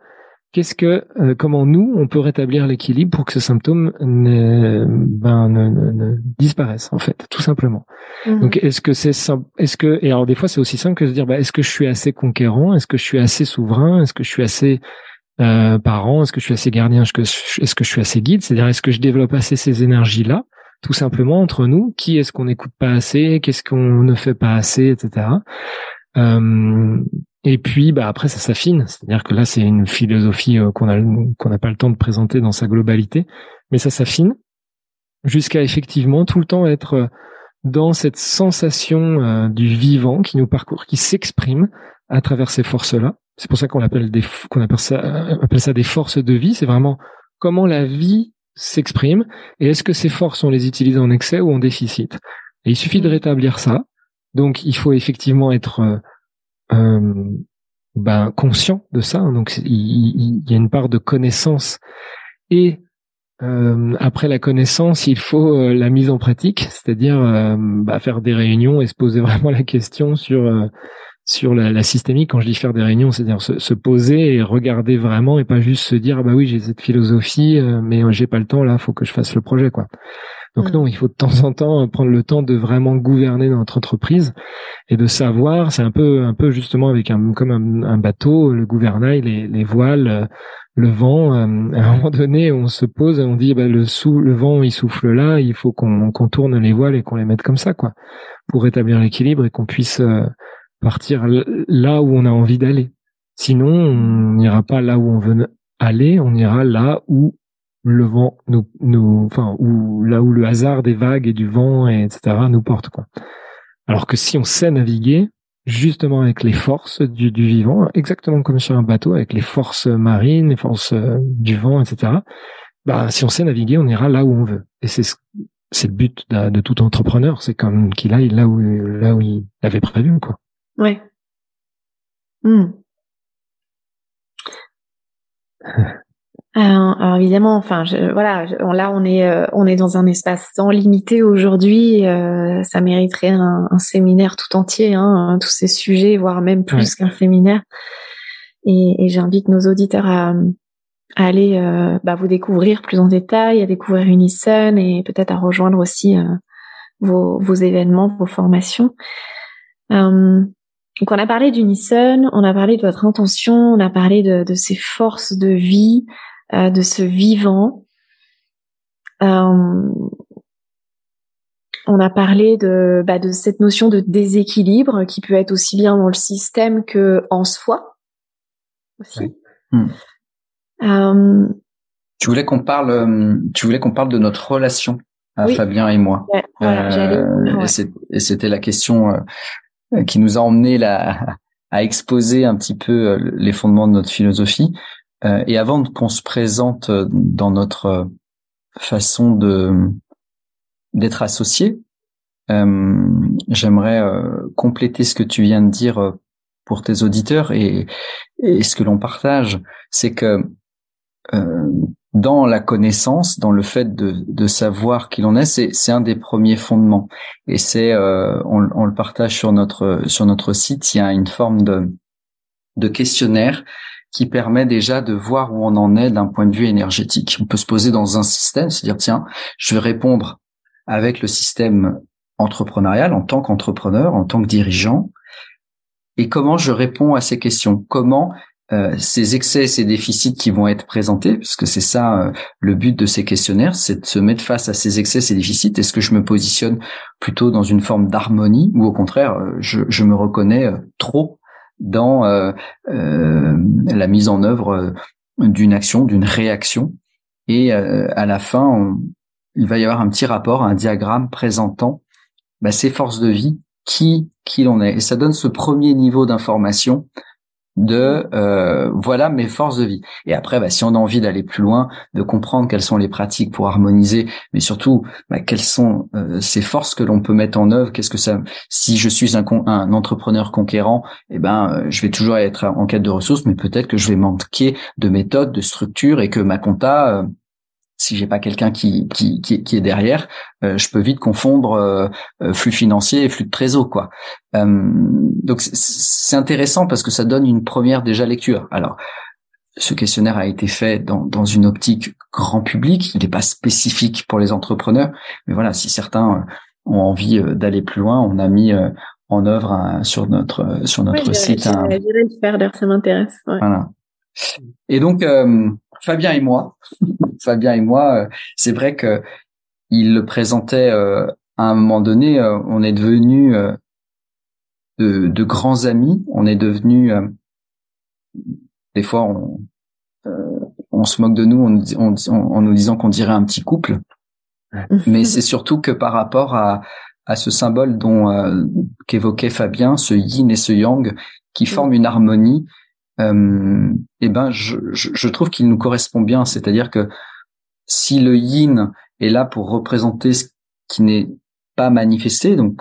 qu'est-ce que, euh, comment nous, on peut rétablir l'équilibre pour que ce symptôme ne, ben, ne, ne, disparaisse en fait, tout simplement. Mhm. Donc, est-ce que c'est est-ce que, et alors des fois c'est aussi simple que de se dire, bah, est-ce que je suis assez conquérant, est-ce que je suis assez souverain, est-ce que je suis assez euh, parent, est-ce que je suis assez gardien, est-ce que, est-ce que je suis assez guide, c'est-à-dire est-ce que je développe assez ces énergies-là, tout simplement entre nous, qui est-ce qu'on n'écoute pas assez, qu'est-ce qu'on ne fait pas assez, etc. Euh, et puis, bah après, ça s'affine. C'est-à-dire que là, c'est une philosophie euh, qu'on a qu'on n'a pas le temps de présenter dans sa globalité, mais ça s'affine jusqu'à effectivement tout le temps être euh, dans cette sensation du vivant qui nous parcourt, qui s'exprime à travers ces forces-là. C'est pour ça qu'on appelle des qu'on appelle ça appelle ça des forces de vie. C'est vraiment comment la vie s'exprime et est-ce que ces forces on les utilise en excès ou en déficit? Et il suffit de rétablir ça. Donc il faut effectivement être euh, ben, conscient de ça. Hein. donc il, y a une part de connaissance et euh, après la connaissance, il faut euh, la mise en pratique, c'est-à-dire bah, faire des réunions et se poser vraiment la question sur sur la, la, systémique. Quand je dis faire des réunions, c'est-à-dire se, se, poser et regarder vraiment et pas juste se dire ah bah oui j'ai cette philosophie, mais j'ai pas le temps là, faut que je fasse le projet quoi. Donc mm. non, il faut de temps en temps prendre le temps de vraiment gouverner notre entreprise et de savoir. C'est un peu, un peu justement avec un comme un, bateau, le gouvernail, les, les voiles, euh, le vent. Euh, à un moment donné, on se pose et on dit bah, le sous, le vent il souffle là, il faut qu'on tourne les voiles et qu'on les mette comme ça quoi, pour rétablir l'équilibre et qu'on puisse euh, partir là où on a envie d'aller. Sinon, on n'ira pas là où on veut aller, on ira là où le vent nous, nous, enfin, ou là où le hasard des vagues et du vent, et etc., nous porte, quoi. Alors que si on sait naviguer, justement avec les forces du, du vivant, exactement comme sur un bateau, avec les forces marines, les forces euh, du vent, etc., bah, si on sait naviguer, on ira là où on veut. Et c'est c'est le but de, de, tout entrepreneur, c'est comme qu'il aille là où là où il avait prévu, quoi. Ouais. Hmm. alors évidemment, enfin, voilà, là on est euh, on est dans un espace temps limité aujourd'hui. Euh, ça mériterait un, séminaire tout entier, hein, tous ces sujets, voire même plus qu'un séminaire. Et, j'invite nos auditeurs à, aller euh, bah, vous découvrir plus en détail, à découvrir Unison et peut-être à rejoindre aussi vos, vos événements, vos formations. Donc on a parlé d'Unison, on a parlé de votre intention, on a parlé de, de ces forces de vie. Euh, de ce vivant. Euh, on a parlé de, bah, de cette notion de déséquilibre qui peut être aussi bien dans le système que en soi aussi. Euh, tu voulais qu'on parle, tu voulais qu'on parle de notre relation, à Fabien et moi. et c'était la question qui nous a emmené là, à exposer un petit peu les fondements de notre philosophie. Euh, et avant qu'on se présente euh, dans notre euh, façon de d'être associé, j'aimerais compléter ce que tu viens de dire pour tes auditeurs et, et ce que l'on partage, c'est que dans la connaissance, dans le fait de, de savoir qui l'on est, c'est, un des premiers fondements. Et c'est, on, on, le partage sur notre sur notre site. Il y a une forme de de questionnaire qui permet déjà de voir où on en est d'un point de vue énergétique. On peut se poser dans un système, se dire tiens, je vais répondre avec le système entrepreneurial en tant qu'entrepreneur, en tant que dirigeant, et comment je réponds à ces questions, comment euh, ces excès, ces déficits qui vont être présentés, parce que c'est ça euh, le but de ces questionnaires, c'est de se mettre face à ces excès, ces déficits. Est-ce que je me positionne plutôt dans une forme d'harmonie ou au contraire, euh, je, je me reconnais trop dans euh, euh, la mise en œuvre euh, d'une action, d'une réaction? Et à la fin, il va y avoir un petit rapport, un diagramme présentant bah, ces forces de vie, qui qui l'on est. Et ça donne ce premier niveau d'information de euh, voilà mes forces de vie. Et après, bah, si on a envie d'aller plus loin, de comprendre quelles sont les pratiques pour harmoniser, mais surtout bah, quelles sont euh, ces forces que l'on peut mettre en œuvre. Qu'est-ce que ça Si je suis un, un entrepreneur conquérant, eh ben, euh, je vais toujours être en quête de ressources, mais peut-être que je vais manquer de méthode, de structure, et que ma compta si j'ai pas quelqu'un qui, qui, qui, est derrière, euh, je peux vite confondre euh, euh, flux financier et flux de trésor quoi. donc c'est intéressant parce que ça donne une première déjà lecture. Alors ce questionnaire a été fait dans, dans une optique grand public, il n'est pas spécifique pour les entrepreneurs, mais voilà, si certains ont envie d'aller plus loin, on a mis en œuvre sur notre sur notre site. Un... le faire, ça m'intéresse. Voilà. Et donc Fabien et moi, Fabien et moi, euh, c'est vrai que il le présentait euh, à un moment donné. Euh, on est devenus de, de, grands amis. On est devenus des fois on, on se moque de nous en, en nous disant qu'on dirait un petit couple. Mais c'est surtout que par rapport à, à ce symbole dont qu'évoquait Fabien, ce yin et ce yang, qui forment une harmonie euh, eh ben je, je, trouve qu'il nous correspond bien. C'est-à-dire que si le yin est là pour représenter ce qui n'est pas manifesté, donc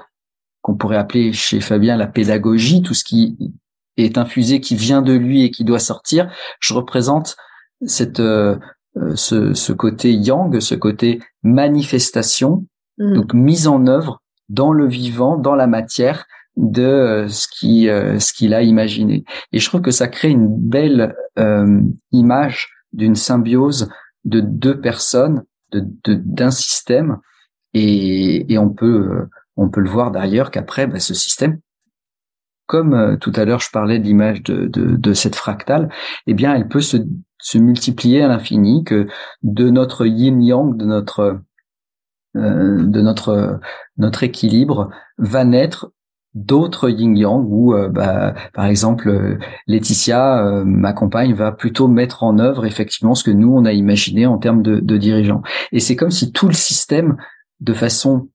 qu'on pourrait appeler chez Fabien la pédagogie, tout ce qui est infusé, qui vient de lui et qui doit sortir, je représente cette euh, euh, ce, ce, côté yang, ce côté manifestation, mmh. donc mise en œuvre dans le vivant, dans la matière, de euh, ce qui euh, ce qu'il a imaginé. Et je trouve que ça crée une belle euh, image d'une symbiose de deux personnes, de d'un système, et, et on peut on peut le voir d'ailleurs qu'après bah, ce système, comme tout à l'heure je parlais de l'image de, de, de, cette fractale, eh bien elle peut se, se multiplier à l'infini, que de notre yin-yang, de notre de notre notre équilibre va naître d'autres yin yang où euh, bah, par exemple euh, Laetitia euh, ma compagne va plutôt mettre en œuvre effectivement ce que nous on a imaginé en termes de, dirigeants. Et c'est comme si tout le système de façon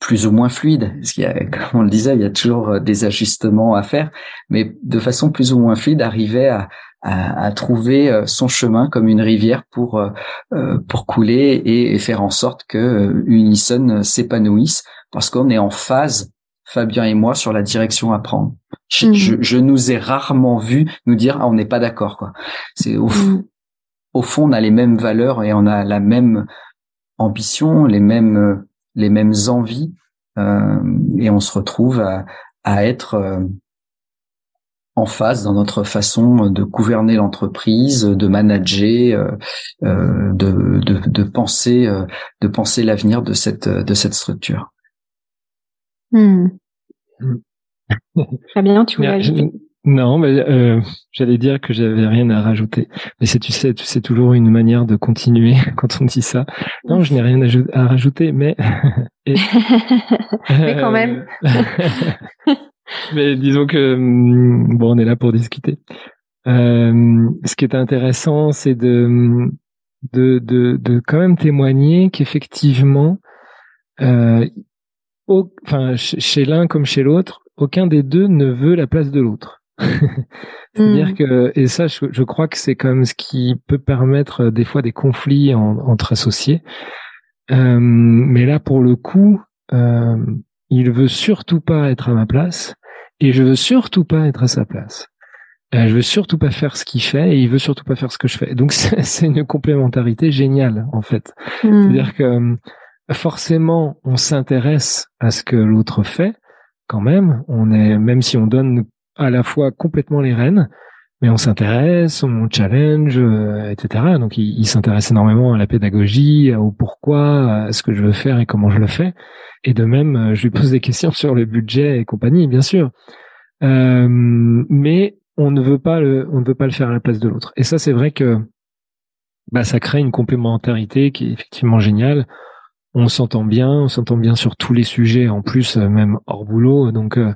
plus ou moins fluide parce qu'il y a, comme on le disait il y a toujours des ajustements à faire mais de façon plus ou moins fluide arrivait à, à, à trouver son chemin comme une rivière pour pour couler et, faire en sorte que Unison s'épanouisse parce qu'on est en phase Fabien et moi sur la direction à prendre. Je, mhm. je, nous ai rarement vu nous dire ah on n'est pas d'accord quoi. C'est au, mhm. au fond on a les mêmes valeurs et on a la même ambition, les mêmes les mêmes envies euh, et on se retrouve à, à être euh, en phase dans notre façon de gouverner l'entreprise, de manager, euh, de, de, de penser de penser l'avenir de cette de cette structure. Hmm. Très bien, tu voulais ajouter Non, mais euh, j'allais dire que j'avais rien à rajouter. Mais c'est tu sais, c'est toujours une manière de continuer quand on dit ça. Non, je n'ai rien à, rajouter, mais mais quand même. mais disons que hmm, bon, on est là pour discuter. Euh, ce qui est intéressant, c'est de, de, de, de quand même témoigner qu'effectivement, euh, enfin, chez l'un comme chez l'autre, aucun des deux ne veut la place de l'autre. C'est-à-dire hmm. que, et ça, je, crois que c'est comme ce qui peut permettre euh, des fois des conflits entre associés. Euh, mais là, pour le coup, euh, il veut surtout pas être à ma place et je veux surtout pas être à sa place. Euh, je veux surtout pas faire ce qu'il fait et il veut surtout pas faire ce que je fais. Donc c'est une complémentarité géniale en fait. Hmm. C'est-à-dire que forcément, on s'intéresse à ce que l'autre fait, quand même. On est, même si on donne à la fois complètement les rênes, mais on s'intéresse, on challenge, euh, etc. Donc, il, s'intéresse énormément à la pédagogie, au pourquoi, à ce que je veux faire et comment je le fais. Et de même, euh, je lui pose des questions sur le budget et compagnie, bien sûr. Euh, mais on ne veut pas le, on ne veut pas le faire à la place de l'autre. Et ça, c'est vrai que bah, ça crée une complémentarité qui est effectivement géniale on s'entend bien, on s'entend bien sur tous les sujets, en plus euh, même hors boulot. Donc euh,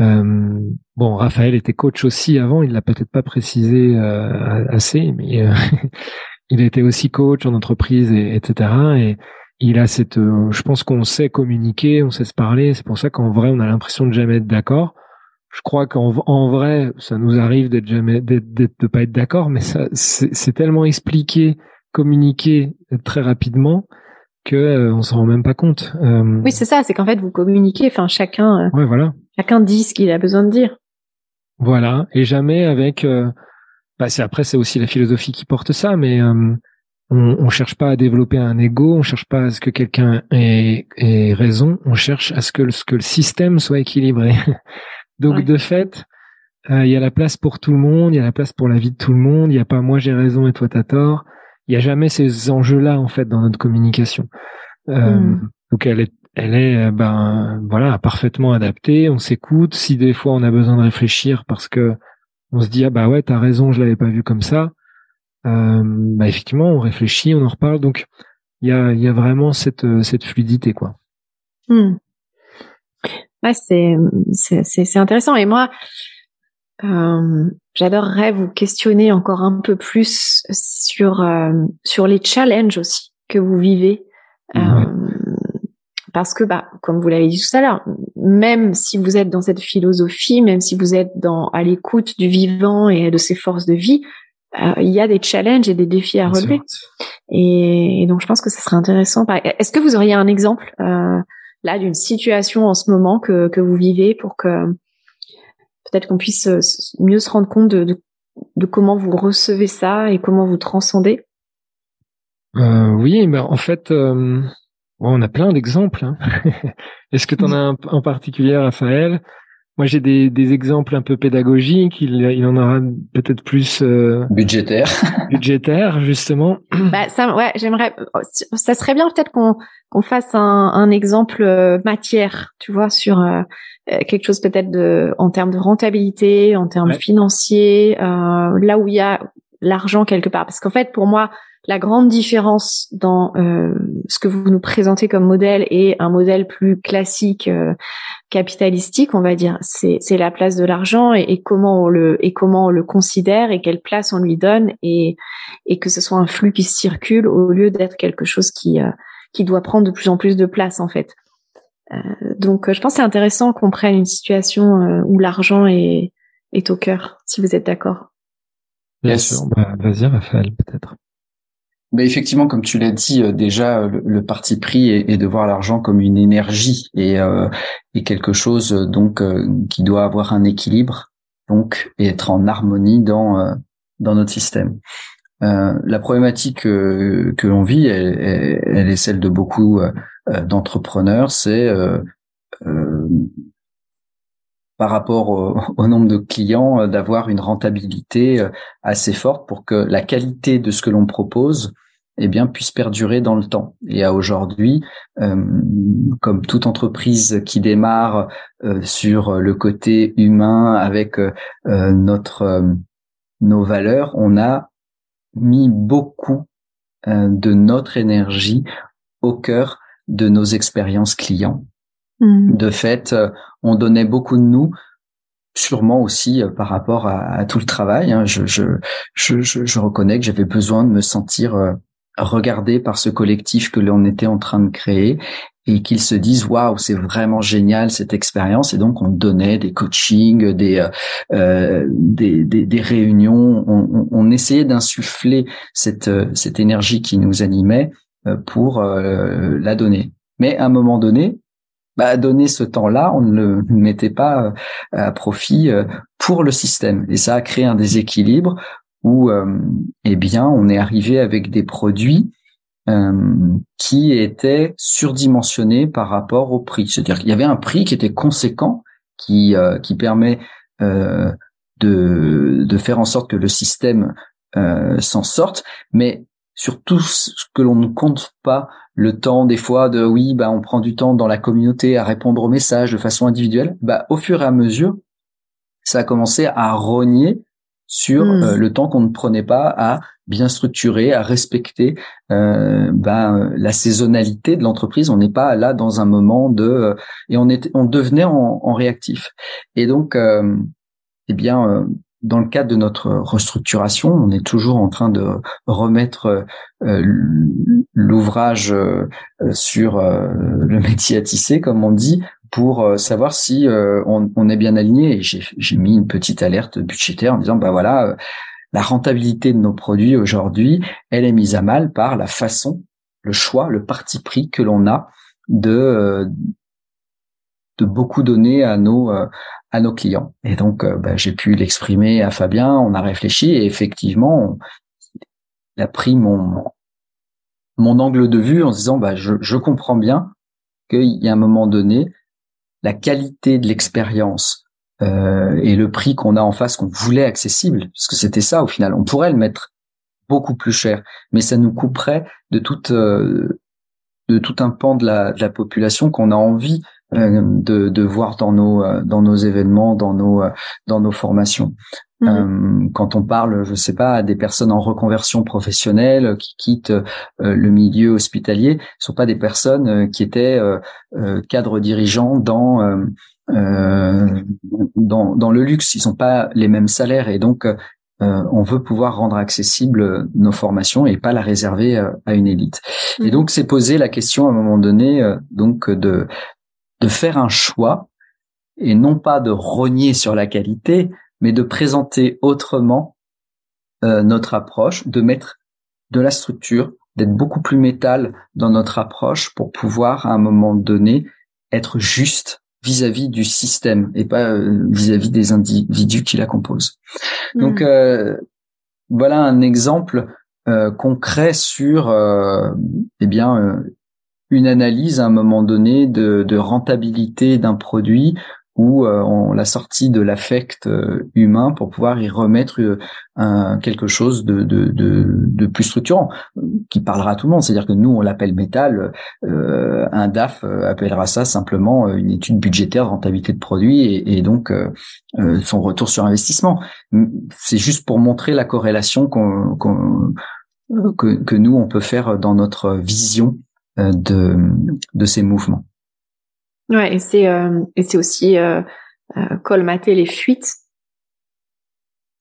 euh, bon, Raphaël était coach aussi avant, il l'a peut-être pas précisé assez, mais il était aussi coach en entreprise, et, etc. Et il a cette, je pense qu'on sait communiquer, on sait se parler. C'est pour ça qu'en vrai, on a l'impression de jamais être d'accord. je crois qu'en en vrai, ça nous arrive d'être jamais, d'être, de pas être d'accord, mais ça, c'est tellement expliqué, communiqué très rapidement que euh, on s'en rend même pas compte. Euh, oui, c'est ça. C'est qu'en fait, vous communiquez. Enfin, chacun. Euh, ouais, voilà. Chacun dit ce qu'il a besoin de dire. Voilà, et jamais avec. bah, c'est après, c'est aussi la philosophie qui porte ça, mais on, on cherche pas à développer un ego, on cherche pas à ce que quelqu'un ait, ait, raison, on cherche à ce que, ce que le système soit équilibré. Donc de fait, il y a la place pour tout le monde, il y a la place pour la vie de tout le monde. Il n'y a pas moi j'ai raison et toi t'as tort il y a jamais ces enjeux-là en fait dans notre communication. Euh, hmm. Donc elle est, elle est, euh, ben voilà, parfaitement adaptée. On s'écoute. Si des fois on a besoin de réfléchir parce que on se dit ah bah ouais t'as raison, je l'avais pas vu comme ça. Euh, bah effectivement on réfléchit, on en reparle. Donc il y a, il y a vraiment cette cette fluidité quoi. Hmm. Ouais, c'est c'est c'est intéressant. Et moi, euh, j'adorerais vous questionner encore un peu plus sur euh, sur les challenges aussi que vous vivez. Euh, parce que, bah, comme vous l'avez dit tout à l'heure, même si vous êtes dans cette philosophie, même si vous êtes dans à l'écoute du vivant et de ses forces de vie, il y a des challenges et des défis à relever. Et, donc, je pense que ce serait intéressant. Est-ce que vous auriez un exemple là d'une situation en ce moment que que vous vivez pour que peut-être qu'on puisse euh, mieux se rendre compte de, de, comment vous recevez ça et comment vous transcendez euh, Oui, mais en fait, euh, on a plein d'exemples. Hein. Est-ce que tu en as un en particulier, Raphaël? Moi, j'ai des, des, exemples un peu pédagogiques. Il, il en aura peut-être plus euh, budgétaire. budgétaire, justement. Bah, ça, ouais, j'aimerais. Ça serait bien peut-être qu'on qu'on fasse un, un exemple euh, matière, tu vois, sur euh, quelque chose peut-être de en termes de rentabilité, en termes financiers, là où il y a l'argent quelque part. Parce qu'en fait, pour moi, la grande différence dans euh, ce que vous nous présentez comme modèle et un modèle plus classique euh, capitalistique, on va dire, c'est la place de l'argent et, comment on le et comment on le considère et quelle place on lui donne et et que ce soit un flux qui circule au lieu d'être quelque chose qui euh, qui doit prendre de plus en plus de place en fait. Donc, je pense que c'est intéressant qu'on prenne une situation où l'argent est est au cœur, si vous êtes d'accord. Bien sûr. Bah, Vas-y, Raphaël, peut-être. Mais effectivement, comme tu l'as dit, euh, déjà le, parti pris est, de voir l'argent comme une énergie et, euh, et quelque chose euh, donc qui doit avoir un équilibre, donc et être en harmonie dans dans notre système. la problématique que l'on vit, elle, elle, est celle de beaucoup d'entrepreneurs, c'est par rapport au, nombre de clients, d'avoir une rentabilité assez forte pour que la qualité de ce que l'on propose eh bien, puisse perdurer dans le temps. Et à aujourd'hui, euh, comme toute entreprise qui démarre euh, sur le côté humain avec euh, notre nos valeurs, on a mis beaucoup de notre énergie au cœur de nos expériences clients. Mmh. De fait, on donnait beaucoup de nous sûrement aussi par rapport à, tout le travail. Hein. Je, je, je, je, reconnais que j'avais besoin de me sentir regardé par ce collectif que l'on était en train de créer et qu'ils se disent waouh c'est vraiment génial cette expérience et donc on donnait des coachings des euh, euh des, des, des, réunions on, on, essayait d'insuffler cette cette énergie qui nous animait euh, pour euh, la donner mais à un moment donné bah, donner ce temps-là, on ne le mettait pas à profit pour le système. Et ça a créé un déséquilibre où euh, eh bien on est arrivé avec des produits euh, qui étaient surdimensionnés par rapport au prix. C'est-à-dire qu'il y avait un prix qui était conséquent, qui euh, qui permet de de faire en sorte que le système s'en sorte, mais surtout ce que l'on ne compte pas le temps des fois de oui bah on prend du temps dans la communauté à répondre aux messages de façon individuelle bah au fur et à mesure ça a commencé à rogner sur hmm. euh, le temps qu'on ne prenait pas à bien structurer, à respecter euh, ben, la saisonnalité de l'entreprise. On n'est pas là dans un moment de euh, et on était, on devenait en, en réactif. Et donc, euh, eh bien, dans le cadre de notre restructuration, on est toujours en train de remettre l'ouvrage sur le métier à tisser, comme on dit, pour savoir si on, est bien aligné. J'ai mis une petite alerte budgétaire en disant bah voilà, la rentabilité de nos produits aujourd'hui, elle est mise à mal par la façon, le choix, le parti pris que l'on a de de beaucoup donner à nos à nos clients. Et donc, bah, j'ai pu l'exprimer à Fabien. On a réfléchi et effectivement, il a pris mon mon angle de vue en se disant bah je, je comprends bien qu'il y a un moment donné la qualité de l'expérience euh, et le prix qu'on a en face qu'on voulait accessible parce que c'était ça au final on pourrait le mettre beaucoup plus cher mais ça nous couperait de toute euh, de tout un pan de la, de la population qu'on a envie euh, de, de voir dans nos euh, dans nos événements dans nos euh, dans nos formations Mmh. Euh, quand on parle, je sais pas, à des personnes en reconversion professionnelle qui quittent euh, le milieu hospitalier, ce sont pas des personnes euh, qui étaient cadres dirigeants dans dans, dans le luxe. Ils sont pas les mêmes salaires et donc on veut pouvoir rendre accessible nos formations et pas la réserver à une élite. Et mmh. donc c'est poser la question à un moment donné donc de de faire un choix et non pas de rogner sur la qualité, mais de présenter autrement euh, notre approche, de mettre de la structure, d'être beaucoup plus métal dans notre approche pour pouvoir à un moment donné être juste vis-à-vis du système et pas euh, vis-à-vis des individus qui la composent. Hmm. Donc euh, voilà un exemple concret sur eh bien une analyse à un moment donné de, de rentabilité d'un produit ou euh, on l'a sorti de l'affect euh, humain pour pouvoir y remettre euh, un, quelque chose de, de, de, de, plus structurant qui parlera à tout le monde. C'est-à-dire que nous, on l'appelle métal, un DAF appellera ça simplement une étude budgétaire de rentabilité de produit et, et donc son retour sur investissement. C'est juste pour montrer la corrélation que, que nous, on peut faire dans notre vision de, de ces mouvements. Ouais, et c'est euh, et c'est aussi euh, euh, colmater les fuites.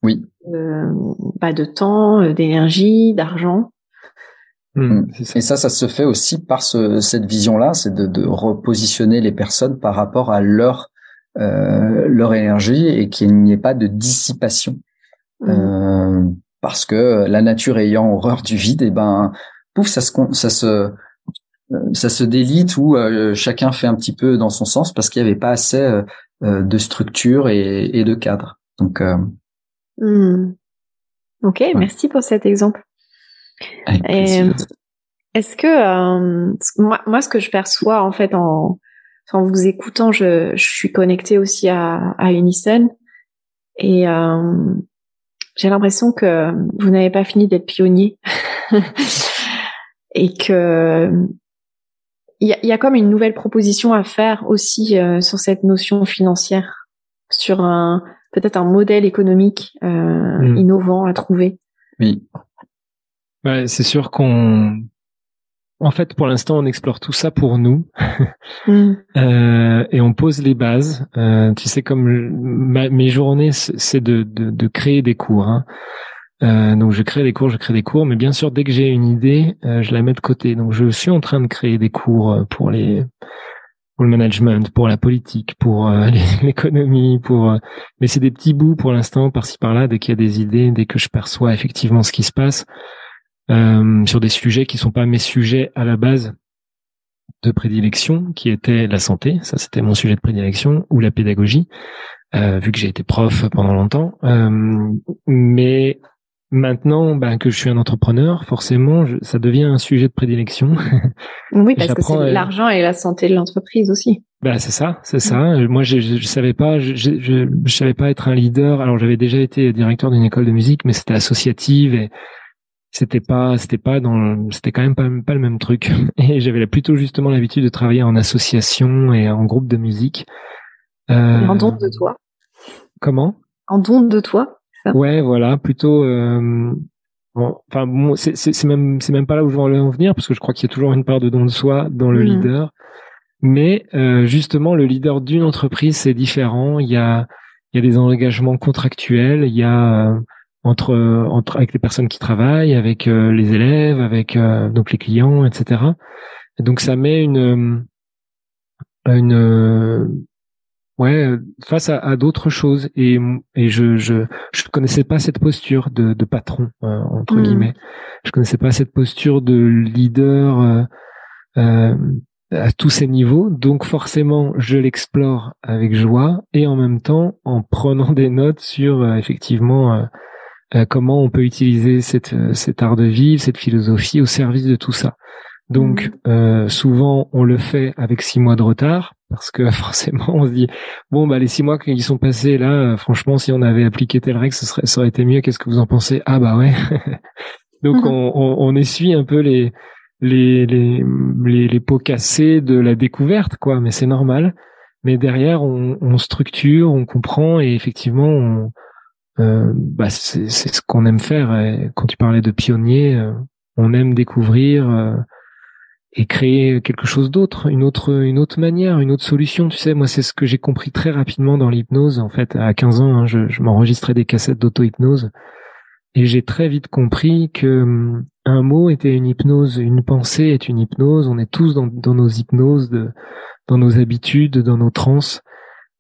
Oui. Euh, bah, de temps, euh, d'énergie, d'argent. Mmh, mmh. Et ça, ça se fait aussi par ce, cette vision-là, c'est de, de, repositionner les personnes par rapport à leur leur énergie et qu'il n'y ait pas de dissipation. Mmh. parce que la nature ayant horreur du vide, et eh ben pouf, ça se ça se euh, ça se délite où euh, chacun fait un petit peu dans son sens parce qu'il n'y avait pas assez euh, de structure et, de cadre. Donc, hmm. ok, merci pour cet exemple. Est-ce que moi, moi, ce que je perçois en fait en, en vous écoutant, je, je suis connectée aussi à, à Unison et j'ai l'impression que vous n'avez pas fini d'être pionnier et que il y a, y a, comme une nouvelle proposition à faire aussi euh, sur cette notion financière, sur un peut-être un modèle économique euh, hmm. innovant à trouver. Oui. Ouais, c'est sûr qu'on, en fait, pour l'instant, on explore tout ça pour nous hmm. euh, et on pose les bases. Euh, tu sais, comme mes journées, c'est de, de, de, créer des cours. Hein. Euh, donc je crée des cours, je crée des cours, mais bien sûr dès que j'ai une idée, euh, je la mets de côté. Donc je suis en train de créer des cours euh, pour les pour le management, pour la politique, pour l'économie, pour mais c'est des petits bouts pour l'instant par-ci par-là dès qu'il y a des idées, dès que je perçois effectivement ce qui se passe sur des sujets qui sont pas mes sujets à la base de prédilection, qui étaient la santé, ça c'était mon sujet de prédilection, ou la pédagogie, vu que j'ai été prof pendant longtemps. mais Maintenant, ben, que je suis un entrepreneur, forcément, ça devient un sujet de prédilection. oui, parce que c'est euh, l'argent et la santé de l'entreprise aussi. Ben, c'est ça, c'est ça. Moi, je, je, savais pas, je, je, je, savais pas être un leader. Alors, j'avais déjà été directeur d'une école de musique, mais c'était associative et c'était pas, c'était pas dans, c'était quand même pas, pas le même truc. Et j'avais plutôt justement l'habitude de travailler en association et en groupe de musique. Euh... En don de toi. Comment? En don de toi. Ouais, voilà, plutôt. Euh, bon, enfin, bon, c'est même c'est même pas là où je veux en venir parce que je crois qu'il y a toujours une part de don de soi dans le mmh. leader. Mais euh, justement, le leader d'une entreprise c'est différent. Il y a il y a des engagements contractuels. Il y a euh, entre entre avec les personnes qui travaillent, avec euh, les élèves, avec donc les clients, etc. Et donc ça met une une ouais face à, d'autres choses et et je je je connaissais pas cette posture de, de patron entre mmh. guillemets je connaissais pas cette posture de leader euh, à tous ces niveaux. Donc forcément, je l'explore avec joie et en même temps en prenant des notes sur euh, effectivement euh, euh, comment on peut utiliser cette, cet art de vivre, cette philosophie au service de tout ça. Donc mmh. souvent on le fait avec six mois de retard parce que forcément on se dit bon bah les six mois qui sont passés là franchement si on avait appliqué telle règle ce serait ça aurait été mieux qu'est-ce que vous en pensez? Ah bah ouais donc mmh. on, on, on essuie un peu les les, les, les, les, pots cassés de la découverte, quoi. Mais c'est normal. Mais derrière, on, on, structure, on comprend et effectivement, on, euh, bah c'est, c'est ce qu'on aime faire. Et quand tu parlais de pionnier, euh, on aime découvrir euh, et créer quelque chose d'autre, une autre, une autre manière, une autre solution. Tu sais, moi, c'est ce que j'ai compris très rapidement dans l'hypnose. En fait, à 15 ans, hein, je, m'enregistrais des cassettes d'auto-hypnose et j'ai très vite compris que hum, un mot était une hypnose, une pensée est une hypnose. On est tous dans, nos hypnoses, de, dans nos habitudes, dans nos transes,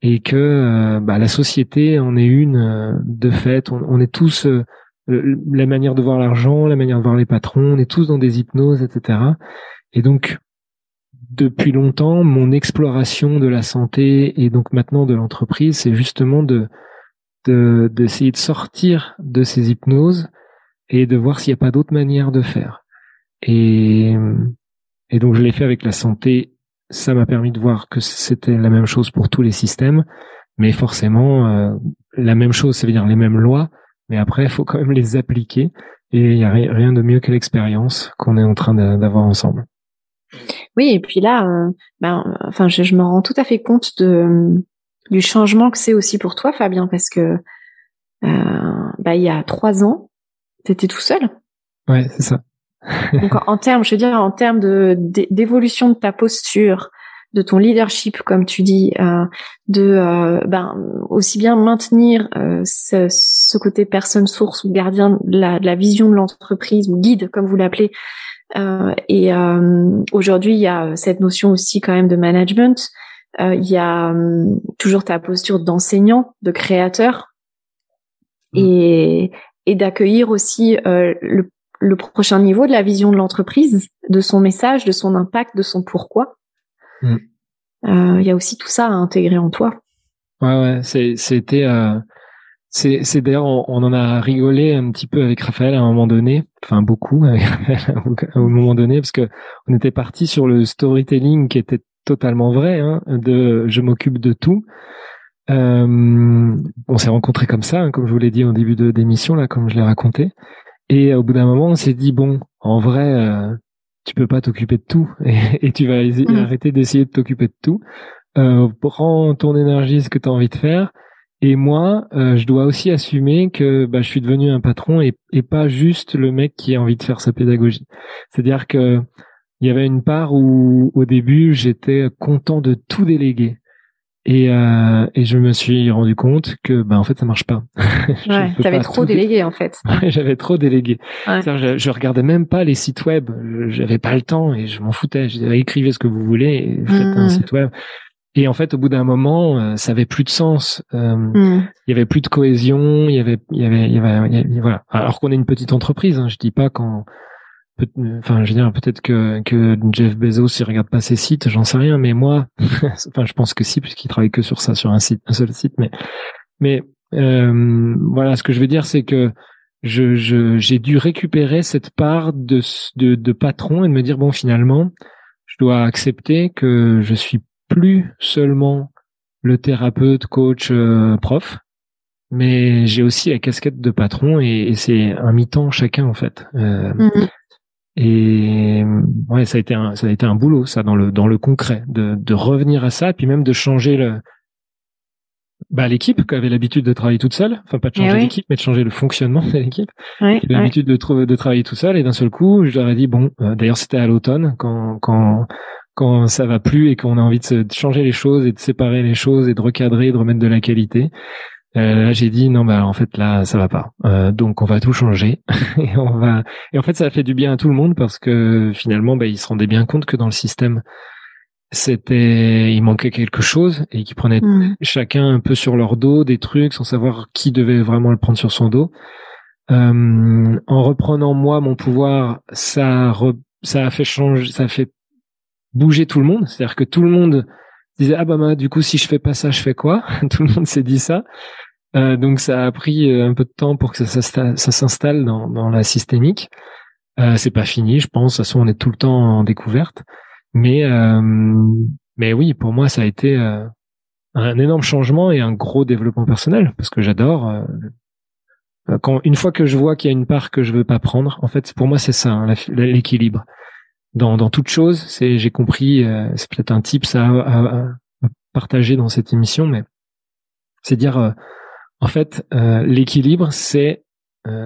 et que euh, bah, la société en est une euh, de fait. On, est tous euh, la manière de voir l'argent, la manière de voir les patrons. On est tous dans des hypnoses, etc. Et donc depuis longtemps, mon exploration de la santé et donc maintenant de l'entreprise, c'est justement de d'essayer de sortir de ces hypnoses et de voir s'il n'y a pas d'autre manière de faire. Et, et donc je l'ai fait avec la santé. Ça m'a permis de voir que c'était la même chose pour tous les systèmes, mais forcément euh, la même chose, ça veut dire les mêmes lois, mais après il faut quand même les appliquer. Et il n'y a rien de mieux que l'expérience qu'on est en train d'avoir ensemble. Oui, et puis là, euh, ben, enfin, je, je, me rends tout à fait compte de du changement que c'est aussi pour toi, Fabien, parce que euh, bah, il y a trois ans, T'étais tout seul. Ouais, c'est ça. Donc en, termes, je veux dire, en termes de d'évolution de ta posture, de ton leadership, comme tu dis, euh, de euh, ben aussi bien maintenir euh, ce, ce, côté personne source ou gardien de la, de la vision de l'entreprise ou guide, comme vous l'appelez. Euh, et euh, aujourd'hui, il y a cette notion aussi quand même de management. il y a toujours ta posture d'enseignant, de créateur. Mmh. Et, et d'accueillir aussi euh, le, le, prochain niveau de la vision de l'entreprise, de son message, de son impact, de son pourquoi. Mm. Euh, il y a aussi tout ça à intégrer en toi. Ouais, ouais, c'était. Euh, c'est d'ailleurs, on, on, en a rigolé un petit peu avec Raphaël à un moment donné, enfin beaucoup avec Raphaël à un moment donné, parce que on était parti sur le storytelling qui était totalement vrai, hein, de je m'occupe de tout. Euh, on s'est rencontrés comme ça, hein, comme je vous l'ai dit au début de d'émission là, comme je l'ai raconté. Et au bout d'un moment, on s'est dit bon, en vrai, euh, tu peux pas t'occuper de tout et, tu vas mm. arrêter d'essayer de t'occuper de tout. Euh, prends ton énergie, ce que tu as envie de faire. Et moi, euh, je dois aussi assumer que bah, je suis devenu un patron et, et pas juste le mec qui a envie de faire sa pédagogie. C'est-à-dire que il y avait une part où au début j'étais content de tout déléguer. Et, euh, et je me suis rendu compte que ben en fait ça marche pas. ouais, t'avais trop délégué en fait. j'avais trop délégué. Je, je, regardais même pas les sites web. J'avais pas le temps et je m'en foutais. Je disais écrivez ce que vous voulez et faites un mmh. site web. Et en fait, au bout d'un moment, euh, ça avait plus de sens. Euh, mmh. Il y avait plus de cohésion. Il y avait, il y avait, il y avait, voilà. Alors qu'on est une petite entreprise. Hein, je dis pas quand enfin je veux dire peut-être que que Jeff Bezos il regarde pas ses sites j'en sais rien mais moi enfin je pense que si puisqu'il travaille que sur ça sur un site un seul site mais mais euh, voilà ce que je veux dire c'est que je j'ai dû récupérer cette part de, de de patron et de me dire bon finalement je dois accepter que je suis plus seulement le thérapeute coach euh, prof mais j'ai aussi la casquette de patron et, c'est un mi-temps chacun en fait. Euh, mm-hmm. Et ouais, ça a été un, ça a été un boulot, ça, dans le, dans le concret, de, de revenir à ça, puis même de changer le, bah, l'équipe qui avait l'habitude de travailler toute seule, enfin pas de changer eh l'équipe, mais de changer le fonctionnement de l'équipe, qui l'habitude de, de travailler tout seul, et d'un seul coup, je leur ai dit bon, euh, d'ailleurs c'était à l'automne quand quand quand ça va plus et qu'on a envie de, de, changer les choses et de séparer les choses et de recadrer, de remettre de la qualité. Euh, là, j'ai dit non, bah en fait là, ça va pas. Euh, donc on va tout changer et on va. Et en fait, ça a fait du bien à tout le monde parce que finalement, bah, ils se rendaient bien compte que dans le système, c'était il manquait quelque chose et qui prenaient mm. chacun un peu sur leur dos des trucs sans savoir qui devait vraiment le prendre sur son dos. Euh, en reprenant moi mon pouvoir, ça ça a fait changer, ça a fait bouger tout le monde. C'est-à-dire que tout le monde disait ah bah, bah, du coup si je fais pas ça, je fais quoi? Tout le monde s'est dit ça. Euh, donc ça a pris euh, un peu de temps pour que ça, s'installe dans, la systémique. Euh, c'est pas fini, je pense. De toute façon, on est tout le temps en découverte. Mais mais oui, pour moi, ça a été un énorme changement et un gros développement personnel parce que j'adore. Quand une fois que je vois qu'il y a une part que je veux pas prendre, en fait, pour moi, c'est ça, hein, l'équilibre. Dans dans toute chose, c'est j'ai compris. c'est peut-être un type ça à, à, partager dans cette émission, mais c'est dire en fait l'équilibre, c'est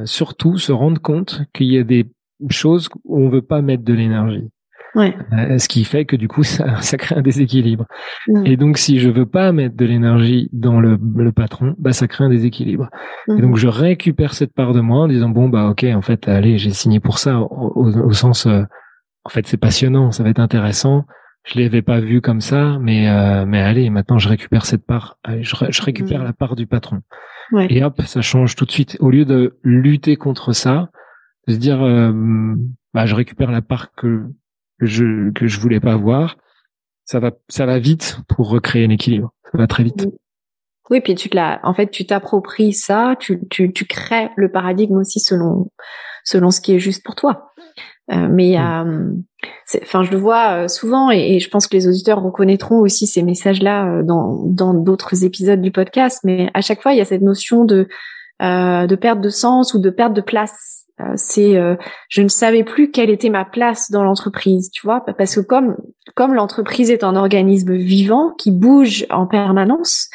surtout se rendre compte qu'il y a des choses où on veut pas mettre de l'énergie. Ouais. Euh, ce qui fait que du coup ça, ça crée un déséquilibre. Et donc si je veux pas mettre de l'énergie dans le, le, patron, bah ça crée un déséquilibre. Et mm. donc je récupère cette part de moi en disant bon bah ok en fait allez j'ai signé pour ça au, au, sens euh, en fait c'est passionnant, ça va être intéressant. Je l'avais pas vu comme ça, mais euh, mais allez maintenant je récupère cette part, je, je, récupère mm. la part du patron. Ouais. Et hop ça change tout de suite. Au lieu de lutter contre ça, de se dire bah je récupère la part que je que je voulais pas avoir, ça va ça va vite pour recréer un équilibre. Ça va très vite. Oui, puis tu te l'as, en fait, tu t'appropries ça, tu, tu, tu crées le paradigme aussi selon selon ce qui est juste pour toi. Euh, mais euh, enfin, je le vois euh, souvent et, et, je pense que les auditeurs reconnaîtront aussi ces messages-là euh, dans dans d'autres épisodes du podcast. Mais à chaque fois, il y a cette notion de de perte de sens ou de perte de place euh, c'est euh, je ne savais plus quelle était ma place dans l'entreprise, tu vois, parce que comme comme l'entreprise est un organisme vivant qui bouge en permanence,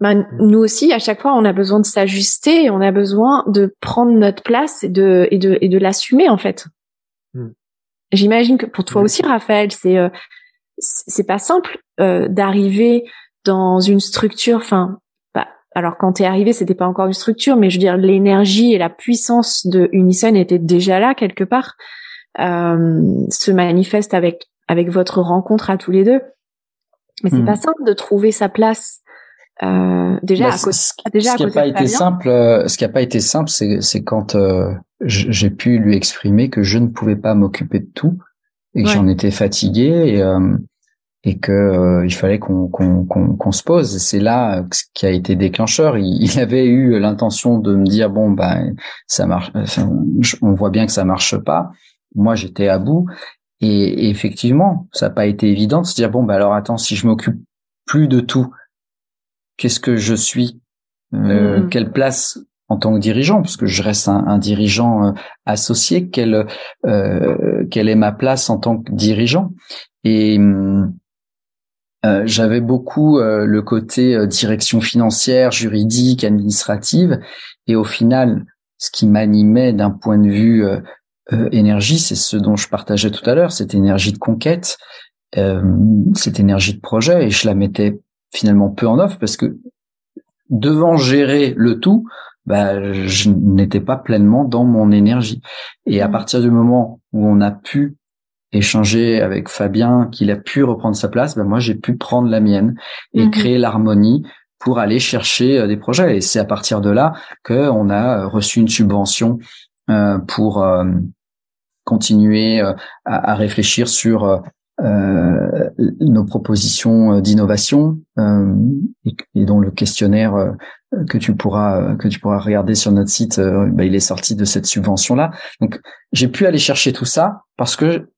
ben, nous aussi à chaque fois on a besoin de s'ajuster, on a besoin de prendre notre place et de et de et de l'assumer en fait. Hmm. J'imagine que pour toi aussi Raphaël, c'est euh, c'est pas simple d'arriver dans une structure, enfin alors quand tu es arrivé, c'était pas encore une structure, mais je veux dire l'énergie et la puissance de Unison étaient déjà là quelque part. Euh, se manifeste avec avec votre rencontre à tous les deux. Mais c'est hmm. pas simple de trouver sa place. Euh, déjà, bah, à cause, déjà ce qui n'a pas été simple, euh, ce qui a pas été simple, c'est quand euh, j'ai pu lui exprimer que je ne pouvais pas m'occuper de tout et que j'en étais fatigué et euh, et que euh, il fallait qu'on qu'on qu'on se pose. C'est là ce qui a été déclencheur. Il, avait eu l'intention de me dire bon ben ça marche, on voit bien que ça marche pas. Moi j'étais à bout et, effectivement ça n'a pas été évident de se dire bon ben alors attends si je m'occupe plus de tout, qu'est-ce que je suis, euh, mmh. quelle place en tant que dirigeant, parce que je reste un, un dirigeant euh, associé, quelle euh, quelle est ma place en tant que dirigeant. Et euh, j'avais beaucoup euh, le côté euh, direction financière, juridique, administrative, et au final, ce qui m'animait d'un point de vue énergie, c'est ce dont je partageais tout à l'heure, cette énergie de conquête, cette énergie de projet, et je la mettais finalement peu en offre parce que devant gérer le tout, bah, je n'étais pas pleinement dans mon énergie. Et à mmh. partir du moment où on a pu échanger avec Fabien, qu'il a pu reprendre sa place, ben moi j'ai pu prendre la mienne et mhm. créer l'harmonie pour aller chercher euh, des projets. Et c'est à partir de là que on a euh, reçu une subvention euh, pour continuer à, réfléchir sur nos propositions d'innovation et, dont le questionnaire que tu pourras que tu pourras regarder sur notre site, ben, il est sorti de cette subvention là. Donc j'ai pu aller chercher tout ça parce que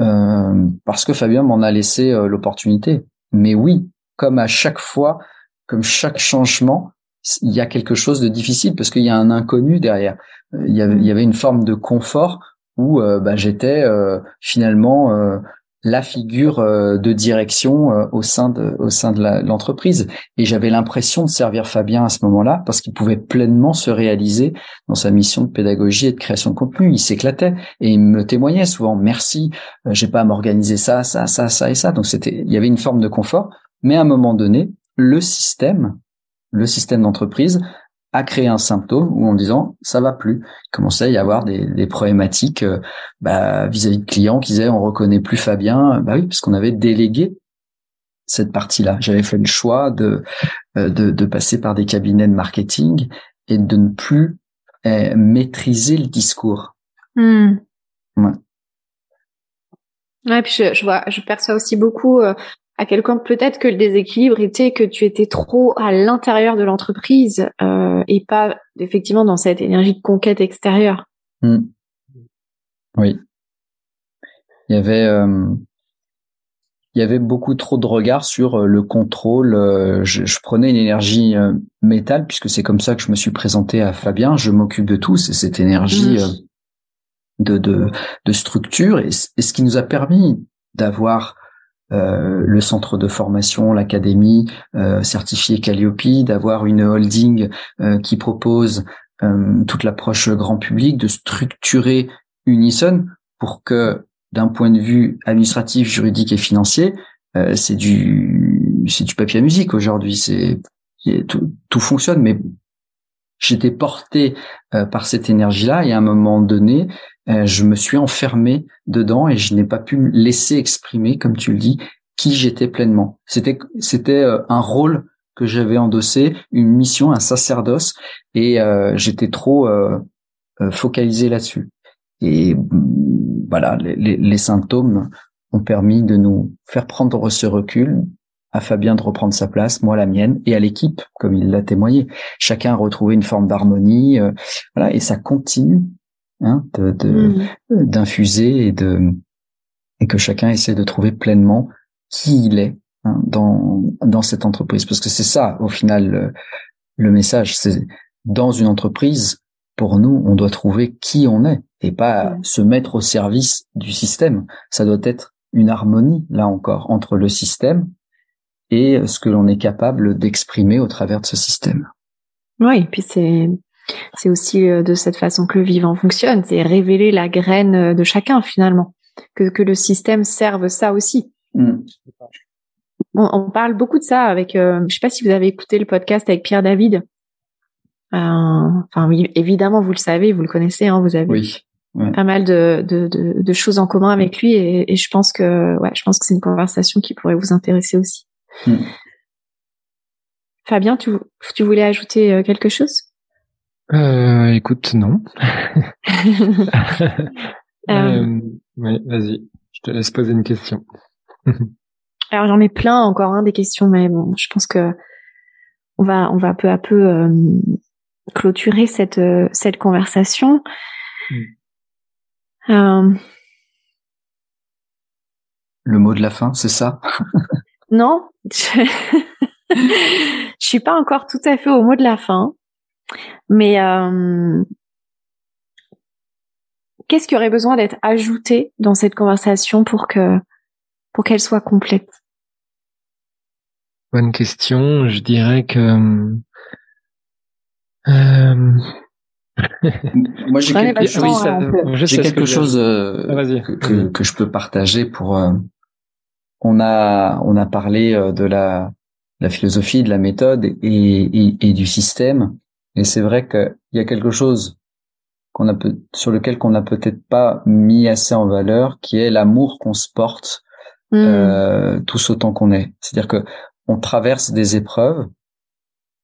euh, parce que Fabien m'en a laissé euh, l'opportunité. Mais oui, comme à chaque fois, comme chaque changement, il y a quelque chose de difficile parce qu'il y a un inconnu derrière. Euh, il y avait, il y avait une forme de confort où bah, j'étais finalement la figure euh, de direction euh, au sein de au sein de l'entreprise. Et j'avais l'impression de servir Fabien à ce moment-là parce qu'il pouvait pleinement se réaliser dans sa mission de pédagogie et de création de contenu. Il s'éclatait et il me témoignait souvent merci euh, j'ai pas à m'organiser ça ça ça ça et ça donc c'était il y avait une forme de confort. Mais à un moment donné le système le système d'entreprise a créé un symptôme ou en disant ça va plus. Il commençait à y avoir des, des problématiques euh, bah, vis-à-vis de clients qui disaient on reconnaît plus Fabien. Bah oui, parce qu'on avait délégué cette partie-là. J'avais fait le choix de, euh, de, de passer par des cabinets de marketing et de ne plus euh, maîtriser le discours. Hmm. Ouais. Ouais, puis je, je, vois, je perçois aussi beaucoup euh, à quel point peut-être que le déséquilibre était que tu étais trop à l'intérieur de l'entreprise euh, et pas effectivement dans cette énergie de conquête extérieure. Hmm. Oui. Il y avait euh, il y avait beaucoup trop de regard sur euh, le contrôle. Euh, je, je prenais une énergie métal puisque c'est comme ça que je me suis présenté à Fabien. Je m'occupe de tout. C'est cette énergie mmh. de, de, de structure et, et, ce qui nous a permis d'avoir euh, le centre de formation, l'académie euh, certifiée Calliope, d'avoir une holding euh, qui propose toute l'approche grand public, de structurer Unison pour que d'un point de vue administratif, juridique et financier, c'est du c'est du papier à musique aujourd'hui. C'est tout, tout fonctionne, mais j'étais porté par cette énergie-là et à un moment donné, euh, je me suis enfermé dedans et je n'ai pas pu me laisser exprimer, comme tu le dis, qui j'étais pleinement. C'était c'était euh, un rôle que j'avais endossé, une mission, un sacerdoce, et euh, j'étais trop focalisé là-dessus. Et voilà, les, symptômes ont permis de nous faire prendre ce recul, à Fabien de reprendre sa place, moi la mienne, et à l'équipe, comme il l'a témoigné. Chacun a retrouvé une forme d'harmonie, voilà, et ça continue hein, de mm. d'infuser et de et que chacun essaie de trouver pleinement qui il est hein, dans dans cette entreprise parce que c'est ça au final le, message c'est dans une entreprise pour nous on doit trouver qui on est et pas se mettre au service du système ça doit être une harmonie là encore entre le système et ce que l'on est capable d'exprimer au travers de ce système. Oui, et puis c'est c'est aussi euh, de cette façon que le vivant fonctionne, c'est révéler la graine euh, de chacun finalement, que, que le système serve ça aussi. Mm. On, parle beaucoup de ça avec, euh, je sais pas si vous avez écouté le podcast avec Pierre David. Euh, enfin, oui, évidemment, vous le savez, vous le connaissez, hein, vous avez oui, pas mal de, de, de, de, choses en commun avec lui, et, et, je pense que, ouais, je pense que c'est une conversation qui pourrait vous intéresser aussi. Mm. Fabien, tu, tu voulais ajouter quelque chose? Euh, écoute, non. Euh. euh, oui, vas-y, je te laisse poser une question. Alors j'en ai plein encore hein, des questions, mais bon, je pense que on va on va peu à peu euh, clôturer cette euh, cette conversation. Mm. Le mot de la fin, c'est ça? Non, je... je suis pas encore tout à fait au mot de la fin. Mais euh, qu'est-ce qui aurait besoin d'être ajouté dans cette conversation pour que pour qu'elle soit complète? Bonne question. Je dirais que euh... moi j'ai quelque, quelque chose euh, ah, que, que, je peux partager pour euh, on a on a parlé de la la philosophie de la méthode et, et, et du système et c'est vrai qu'il y a quelque chose qu'on a peut, sur lequel qu'on n'a peut-être pas mis assez en valeur, qui est l'amour qu'on se porte hmm. euh, tous autant qu'on est. C'est-à-dire que on traverse des épreuves.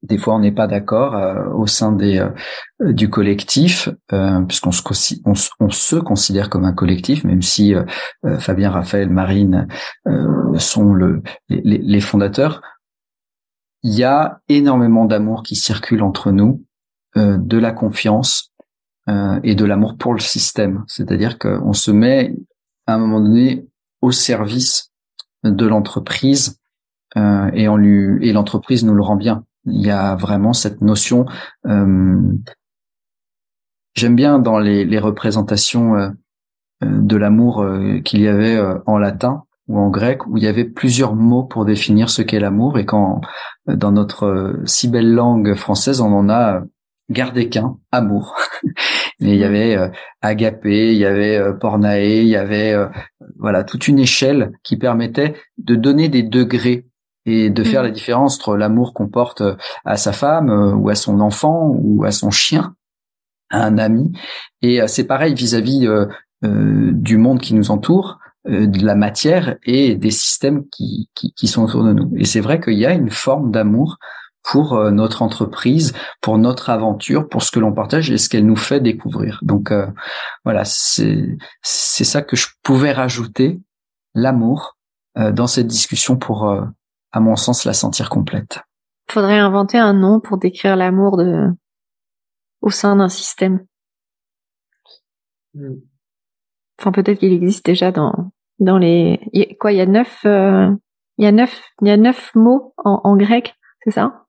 Des fois, on n'est pas d'accord euh, au sein des euh, du collectif, euh, puisqu'on se, on, on, se considère comme un collectif, même si Fabien, Raphaël, Marine sont le, les, les fondateurs il y a énormément d'amour qui circule entre nous, euh, de la confiance euh, et de l'amour pour le système. C'est-à-dire qu'on se met à un moment donné au service de l'entreprise euh, et on lui et l'entreprise nous le rend bien. Il y a vraiment cette notion. Euh, J'aime bien dans les, les représentations euh, de l'amour qu'il y avait en latin ou en grec où il y avait plusieurs mots pour définir ce qu'est l'amour et quand dans notre euh, si belle langue française on en a gardé qu'un amour mais il y avait euh, agapé il y avait euh, pornae il y avait voilà toute une échelle qui permettait de donner des degrés et de faire mm. la différence entre l'amour qu'on porte à sa femme ou à son enfant ou à son chien, à un ami. Et c'est pareil vis-à-vis du monde qui nous entoure. Euh, de la matière et des systèmes qui, qui, sont autour de nous. Et c'est vrai qu'il y a une forme d'amour pour euh, notre entreprise, pour notre aventure, pour ce que l'on partage et ce qu'elle nous fait découvrir. Donc euh, voilà, c'est c'est ça que je pouvais rajouter, l'amour dans cette discussion pour, à mon sens, la sentir complète. Faudrait inventer un nom pour décrire l'amour de au sein d'un système. Hmm. Enfin, peut-être qu'il existe déjà dans dans les quoi il y a neuf euh, il y a neuf il y a neuf mots en, en grec c'est ça?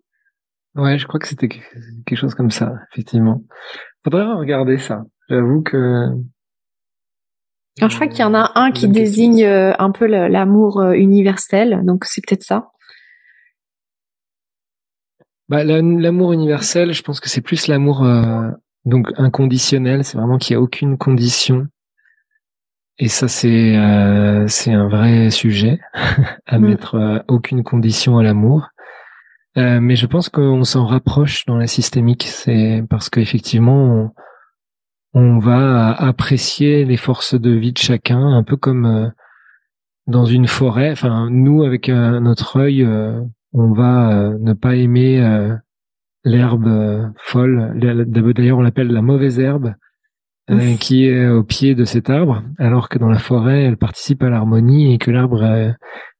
Ouais je crois que c'était quelque chose comme ça effectivement faudrait regarder ça j'avoue que alors je crois qu'il y en a un qui désigne euh, un peu l'amour euh, universel donc c'est peut-être ça bah, l'amour universel je pense que c'est plus l'amour donc inconditionnel c'est vraiment qu'il y a aucune condition et ça, c'est euh, c'est un vrai sujet à mm. mettre euh, aucune condition à l'amour. Euh, mais je pense qu'on s'en rapproche dans la systémique. C'est parce qu'effectivement, on, on, va apprécier les forces de vie de chacun, un peu comme euh, dans une forêt. Enfin, nous, avec notre œil, on va ne pas aimer l'herbe folle. D'ailleurs, on l'appelle la mauvaise herbe euh, qui est au pied de cet arbre, alors que dans la forêt, elle participe à l'harmonie et que l'arbre euh,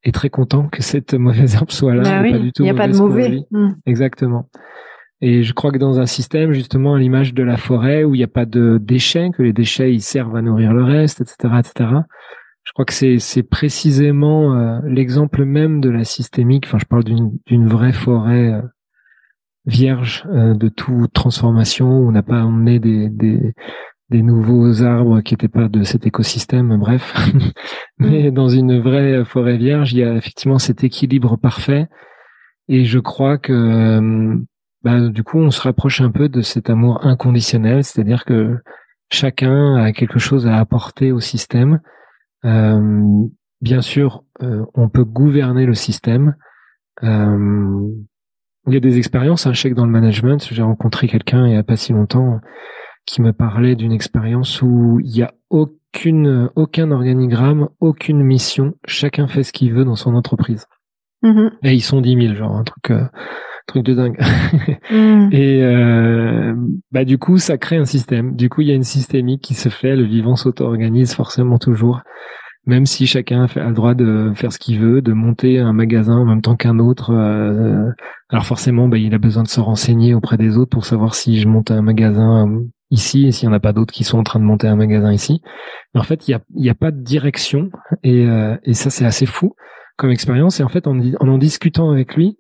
est très content que cette mauvaise herbe soit là. Bah il n'y a pas de mauvais. Hmm. Exactement. Et je crois que dans un système, justement, à l'image de la forêt, où il n'y a pas de déchets, que les déchets ils servent à nourrir le reste, etc., etc. Je crois que c'est c'est précisément euh, l'exemple même de la systémique. Enfin, je parle d'une d'une vraie forêt vierge de toute transformation où on n'a pas emmené des, des des nouveaux arbres qui n'étaient pas de cet écosystème, bref. Mais mm. dans une vraie forêt vierge, il y a effectivement cet équilibre parfait. Et je crois que euh, bah, du coup, on se rapproche un peu de cet amour inconditionnel, c'est-à-dire que chacun a quelque chose à apporter au système. Euh, bien sûr, euh, on peut gouverner le système. Euh, il y a des expériences, un chèque dans le management. J'ai rencontré quelqu'un il y a pas si longtemps qui me parlait d'une expérience où il y a aucune, aucun organigramme, aucune mission. Chacun fait ce qu'il veut dans son entreprise. Mm-hmm. Et ils sont 10 000, genre un truc, euh, truc de dingue. Mm. Et euh, bah du coup, ça crée un système. Du coup, il y a une systémique qui se fait. Le vivant s'auto-organise forcément toujours, même si chacun a le droit de faire ce qu'il veut, de monter un magasin en même temps qu'un autre. Euh, alors forcément, bah, il a besoin de se renseigner auprès des autres pour savoir si je monte un magasin ici et s'il n'y en a pas d'autres qui sont en train de monter un magasin ici. Mais en fait, il n'y a, y a pas de direction et, euh, et ça, c'est assez fou comme expérience. Et en fait, en, en, en discutant avec lui,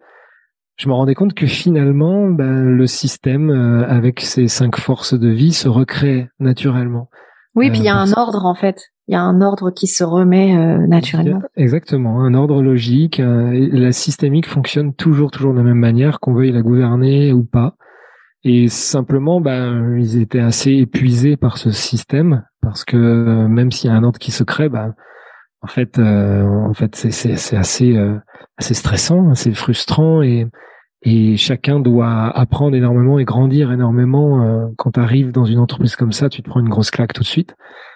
je me rendais compte que finalement, ben, le système, euh, avec ses cinq forces de vie, se recrée naturellement. Oui, puis il y a euh, un ordre en fait. Il y a un ordre qui se remet naturellement. Exactement, un ordre logique. la systémique fonctionne toujours, toujours de la même manière, qu'on veuille la gouverner ou pas. Et simplement, ben, ils étaient assez épuisés par ce système parce que même s'il y a un ordre qui se crée, ben, en fait, euh, en fait, c'est c'est assez euh, assez stressant, assez frustrant et et chacun doit apprendre énormément et grandir énormément. Euh, quand tu arrives dans une entreprise comme ça, tu te prends une grosse claque tout de suite.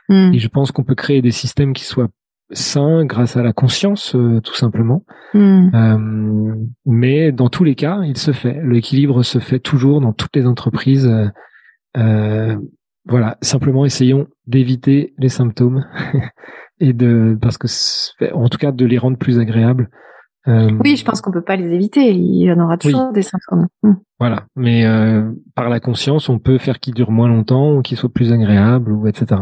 Hmm. Et je pense qu'on peut créer des systèmes qui soient sain grâce à la conscience, euh, tout simplement. Hmm. Euh, mais dans tous les cas, il se fait. L'équilibre se fait toujours dans toutes les entreprises. Euh, voilà, simplement essayons d'éviter les symptômes et de parce que en tout cas de les rendre plus agréables. oui, je pense qu'on peut pas les éviter. Il y en aura toujours des symptômes. Hmm. Voilà, mais par la conscience, on peut faire qu'ils durent moins longtemps ou qu'ils soient plus agréables ou etc.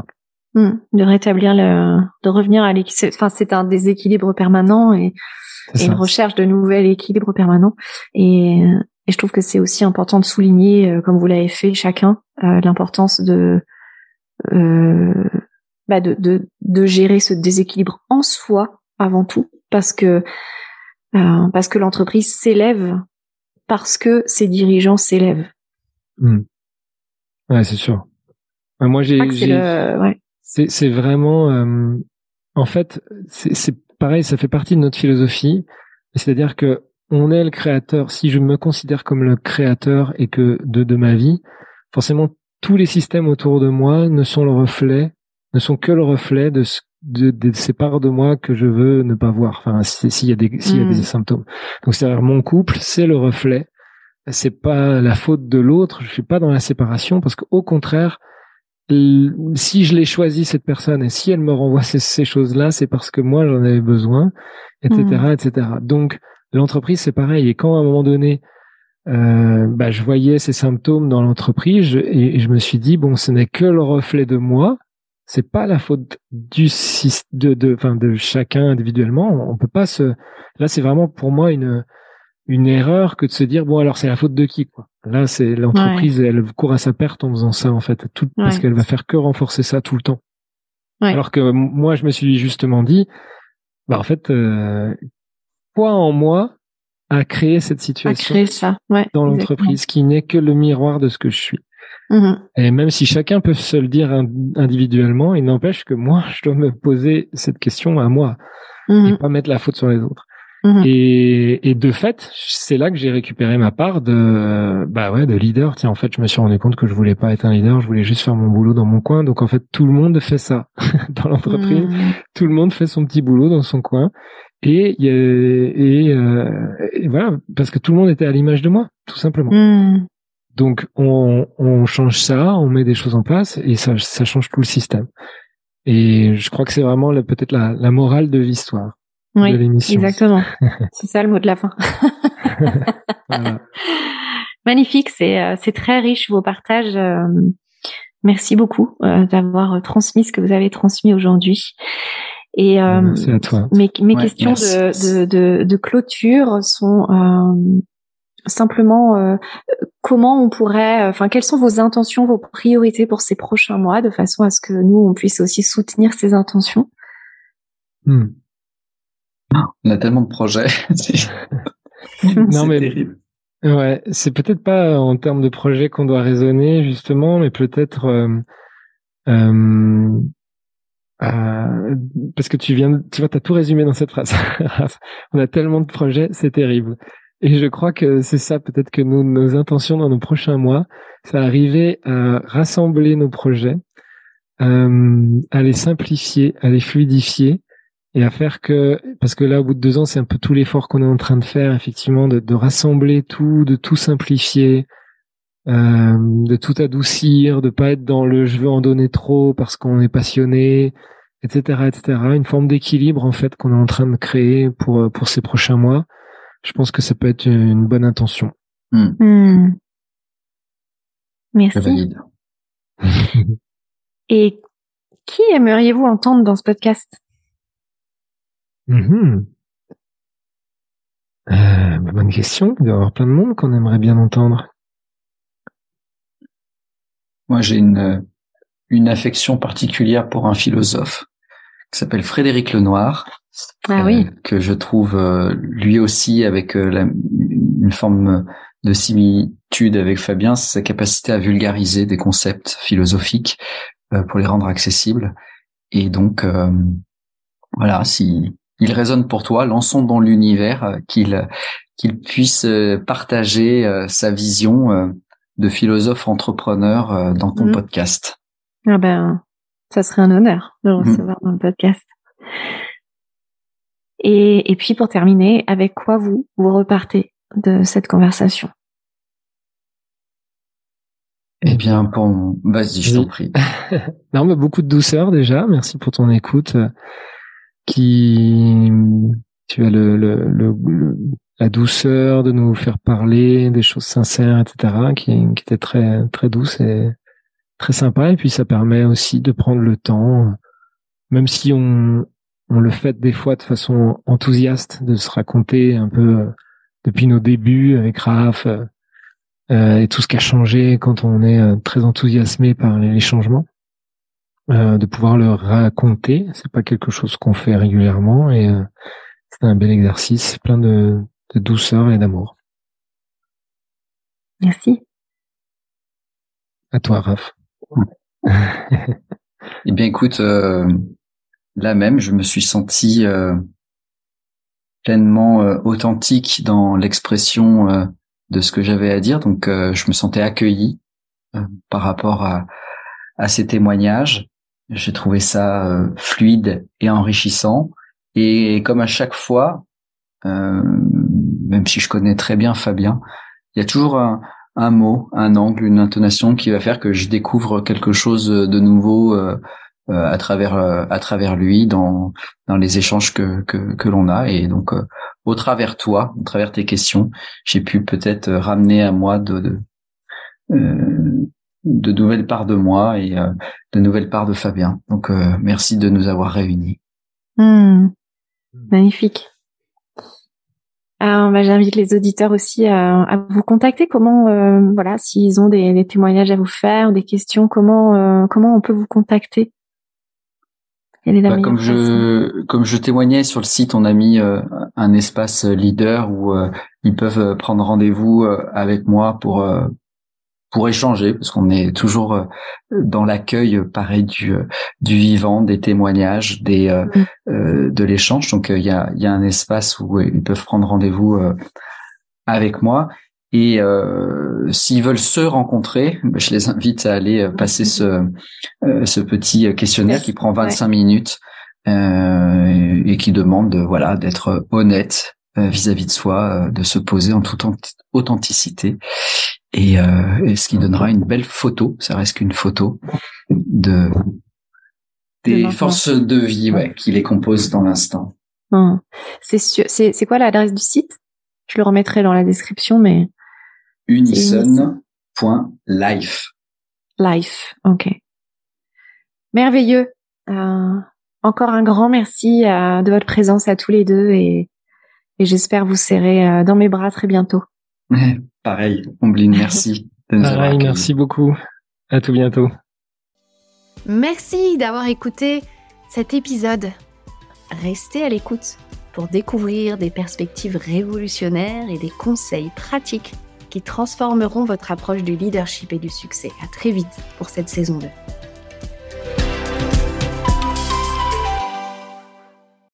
Hmm. de rétablir le, de revenir à l'équilibre. Enfin, c'est un déséquilibre permanent et, une recherche de nouvel équilibre permanent. Et, et je trouve que c'est aussi important de souligner, euh, comme vous l'avez fait chacun, euh, l'importance de, euh, bah de, de, de gérer ce déséquilibre en soi avant tout, parce que euh, parce que l'entreprise s'élève parce que ses dirigeants s'élèvent. Hmm. Ouais, c'est sûr. Moi, j'ai, ouais c'est vraiment, euh, en fait, c'est pareil, ça fait partie de notre philosophie. C'est-à-dire que on est le créateur, si je me considère comme le créateur et que de, de ma vie, forcément tous les systèmes autour de moi ne sont le reflet, ne sont que le reflet de, de, de ces parts de moi que je veux ne pas voir. Enfin, s'il y a des s'il y a des hmm. symptômes. Donc c'est-à-dire mon couple, c'est le reflet. C'est pas la faute de l'autre. Je suis pas dans la séparation parce qu'au contraire, si je l'ai choisi cette personne et si elle me renvoie ces, choses-là, c'est parce que moi j'en avais besoin, etc., hmm. etc. Donc l'entreprise c'est pareil. Et quand à un moment donné euh, bah, je voyais ces symptômes dans l'entreprise et, je me suis dit bon, ce n'est que le reflet de moi. C'est pas la faute du de de enfin de chacun individuellement. On peut pas se. Là, c'est vraiment pour moi une une erreur que de se dire bon alors c'est la faute de qui quoi. Là, c'est l'entreprise elle court à sa perte en faisant ça en fait, tout parce qu'elle va faire que renforcer ça tout le temps. Alors que moi, je me suis justement dit bah en fait euh, quoi en moi à créer cette situation créer ça, ouais, dans l'entreprise qui n'est que le miroir de ce que je suis? Mm-hmm. Et même si chacun peut se le dire individuellement, il n'empêche que moi, je dois me poser cette question à moi mm-hmm. et pas mettre la faute sur les autres. Mm-hmm. Et, et, de fait, c'est là que j'ai récupéré ma part de bah ouais de leader. Tiens, en fait, je me suis rendu compte que je voulais pas être un leader, je voulais juste faire mon boulot dans mon coin. Donc en fait, tout le monde fait ça dans l'entreprise. Tout le monde fait son petit boulot dans son coin. Et, et, euh, et, voilà, parce que tout le monde était à l'image de moi, tout simplement. Donc on, on change ça, on met des choses en place et ça, ça change tout le système. Et je crois que c'est vraiment peut-être la, la, morale de l'histoire oui, de l'émission. Exactement. c'est ça le mot de la fin. Magnifique, c'est euh, c'est très riche vos partages. Euh, merci beaucoup d'avoir transmis ce que vous avez transmis aujourd'hui. Et euh, à toi. Mes, mes questions de, de, de, clôture sont euh, simplement euh, comment on pourrait, enfin, quelles sont vos intentions, vos priorités pour ces prochains mois, de façon à ce que nous on puisse aussi soutenir ces intentions? Hmm. On a tellement de projets. non mais terrible. ouais, c'est peut-être pas en termes de projets qu'on doit raisonner justement, mais peut-être euh, euh, euh, parce que tu viens, tu vois, t'as tout résumé dans cette phrase. On a tellement de projets, c'est terrible. Et je crois que c'est ça peut-être que nous, nos intentions dans nos prochains mois, c'est arriver à rassembler nos projets, euh, à les simplifier, à les fluidifier et à faire que, parce que là, au bout de deux ans, c'est un peu tout l'effort qu'on est en train de faire, effectivement, de, de rassembler tout, de tout simplifier, euh, de tout adoucir, de pas être dans le je veux en donner trop parce qu'on est passionné, etc., etc. Une forme d'équilibre en fait qu'on est en train de créer pour pour ces prochains mois. Je pense que ça peut être une bonne intention. Hmm. Hmm. Merci. Et qui aimeriez-vous entendre dans ce podcast? Mm-hmm. euh, Bonne question. Il doit y avoir plein de monde qu'on aimerait bien entendre. Moi, j'ai une, une affection particulière pour un philosophe qui s'appelle Frédéric Lenoir, ah oui. Euh, que je trouve euh, lui aussi avec euh, la, une forme de similitude avec Fabien, c'est sa capacité à vulgariser des concepts philosophiques pour les rendre accessibles. Et donc, voilà, si il résonne pour toi, lançons dans l'univers qu'il qu'il puisse partager sa vision de philosophe entrepreneur dans ton mmh. podcast. Ah ben, ça serait un honneur de le mmh. recevoir dans le podcast. Et, et puis pour terminer, avec quoi vous vous repartez de cette conversation? Eh bien, pour vas-y, je t'en prie. non, mais beaucoup de douceur déjà. Merci pour ton écoute. Euh, qui tu as le, le, le, la douceur de nous faire parler des choses sincères, etc., qui, qui était très très douce et très sympa. Et puis ça permet aussi de prendre le temps, même si on on le fait des fois de façon enthousiaste, de se raconter un peu euh, depuis nos débuts avec Raph euh, et tout ce qui a changé quand on est euh, très enthousiasmé par les, changements. Euh, de pouvoir le raconter, c'est pas quelque chose qu'on fait régulièrement et c'est un bel exercice, plein de, de douceur et d'amour. Merci. À toi, Raph. eh bien, écoute, euh, là même, je me suis senti euh, pleinement authentique dans l'expression de ce que j'avais à dire. Donc, je me sentais accueilli par rapport à, à ces témoignages. J'ai trouvé ça fluide et enrichissant. Et comme à chaque fois, euh, même si je connais très bien Fabien, il y a toujours un, un, mot, un angle, une intonation qui va faire que je découvre quelque chose de nouveau euh, euh à travers euh, à travers lui dans dans les échanges que que, que l'on a et donc au travers toi, au travers tes questions, j'ai pu peut-être ramener à moi de, de de nouvelles parts de moi et de nouvelles parts de Fabien. Donc merci de nous avoir réunis. Mmh. Magnifique. Euh, bah, J'invite les auditeurs aussi à, à vous contacter. Comment, euh, voilà, s'ils ont des, des, témoignages à vous faire, des questions, comment euh, comment on peut vous contacter? Bah, Comme je comme je témoignais sur le site, on a mis euh, un espace leader où ils peuvent prendre rendez-vous avec moi pour pour échanger parce qu'on est toujours euh, dans l'accueil euh, pareil du euh, du vivant des témoignages des mm. de l'échange. Donc il y a il y a un espace où ils peuvent prendre rendez-vous avec moi et s'ils veulent se rencontrer bah, je les invite à aller passer ce ce petit questionnaire qui prend 25 minutes et qui demande voilà d'être honnête vis-à-vis -vis de soi de se poser en toute authenticité. Et, euh, et, ce qui donnera une belle photo, ça reste qu'une photo de des forces de vie ouais, qui les composent dans l'instant. Hum. C'est c'est c'est quoi l'adresse du site? Je le remettrai dans la description, mais unison.life. Life, ok. Merveilleux. Euh, encore un grand merci euh, de votre présence à tous les deux et, et j'espère vous serrer euh, dans mes bras très bientôt. Pareil, Ombline, merci. Pareil, merci beaucoup. À tout bientôt. Merci d'avoir écouté cet épisode. Restez à l'écoute pour découvrir des perspectives révolutionnaires et des conseils pratiques qui transformeront votre approche du leadership et du succès. À très vite pour cette saison 2.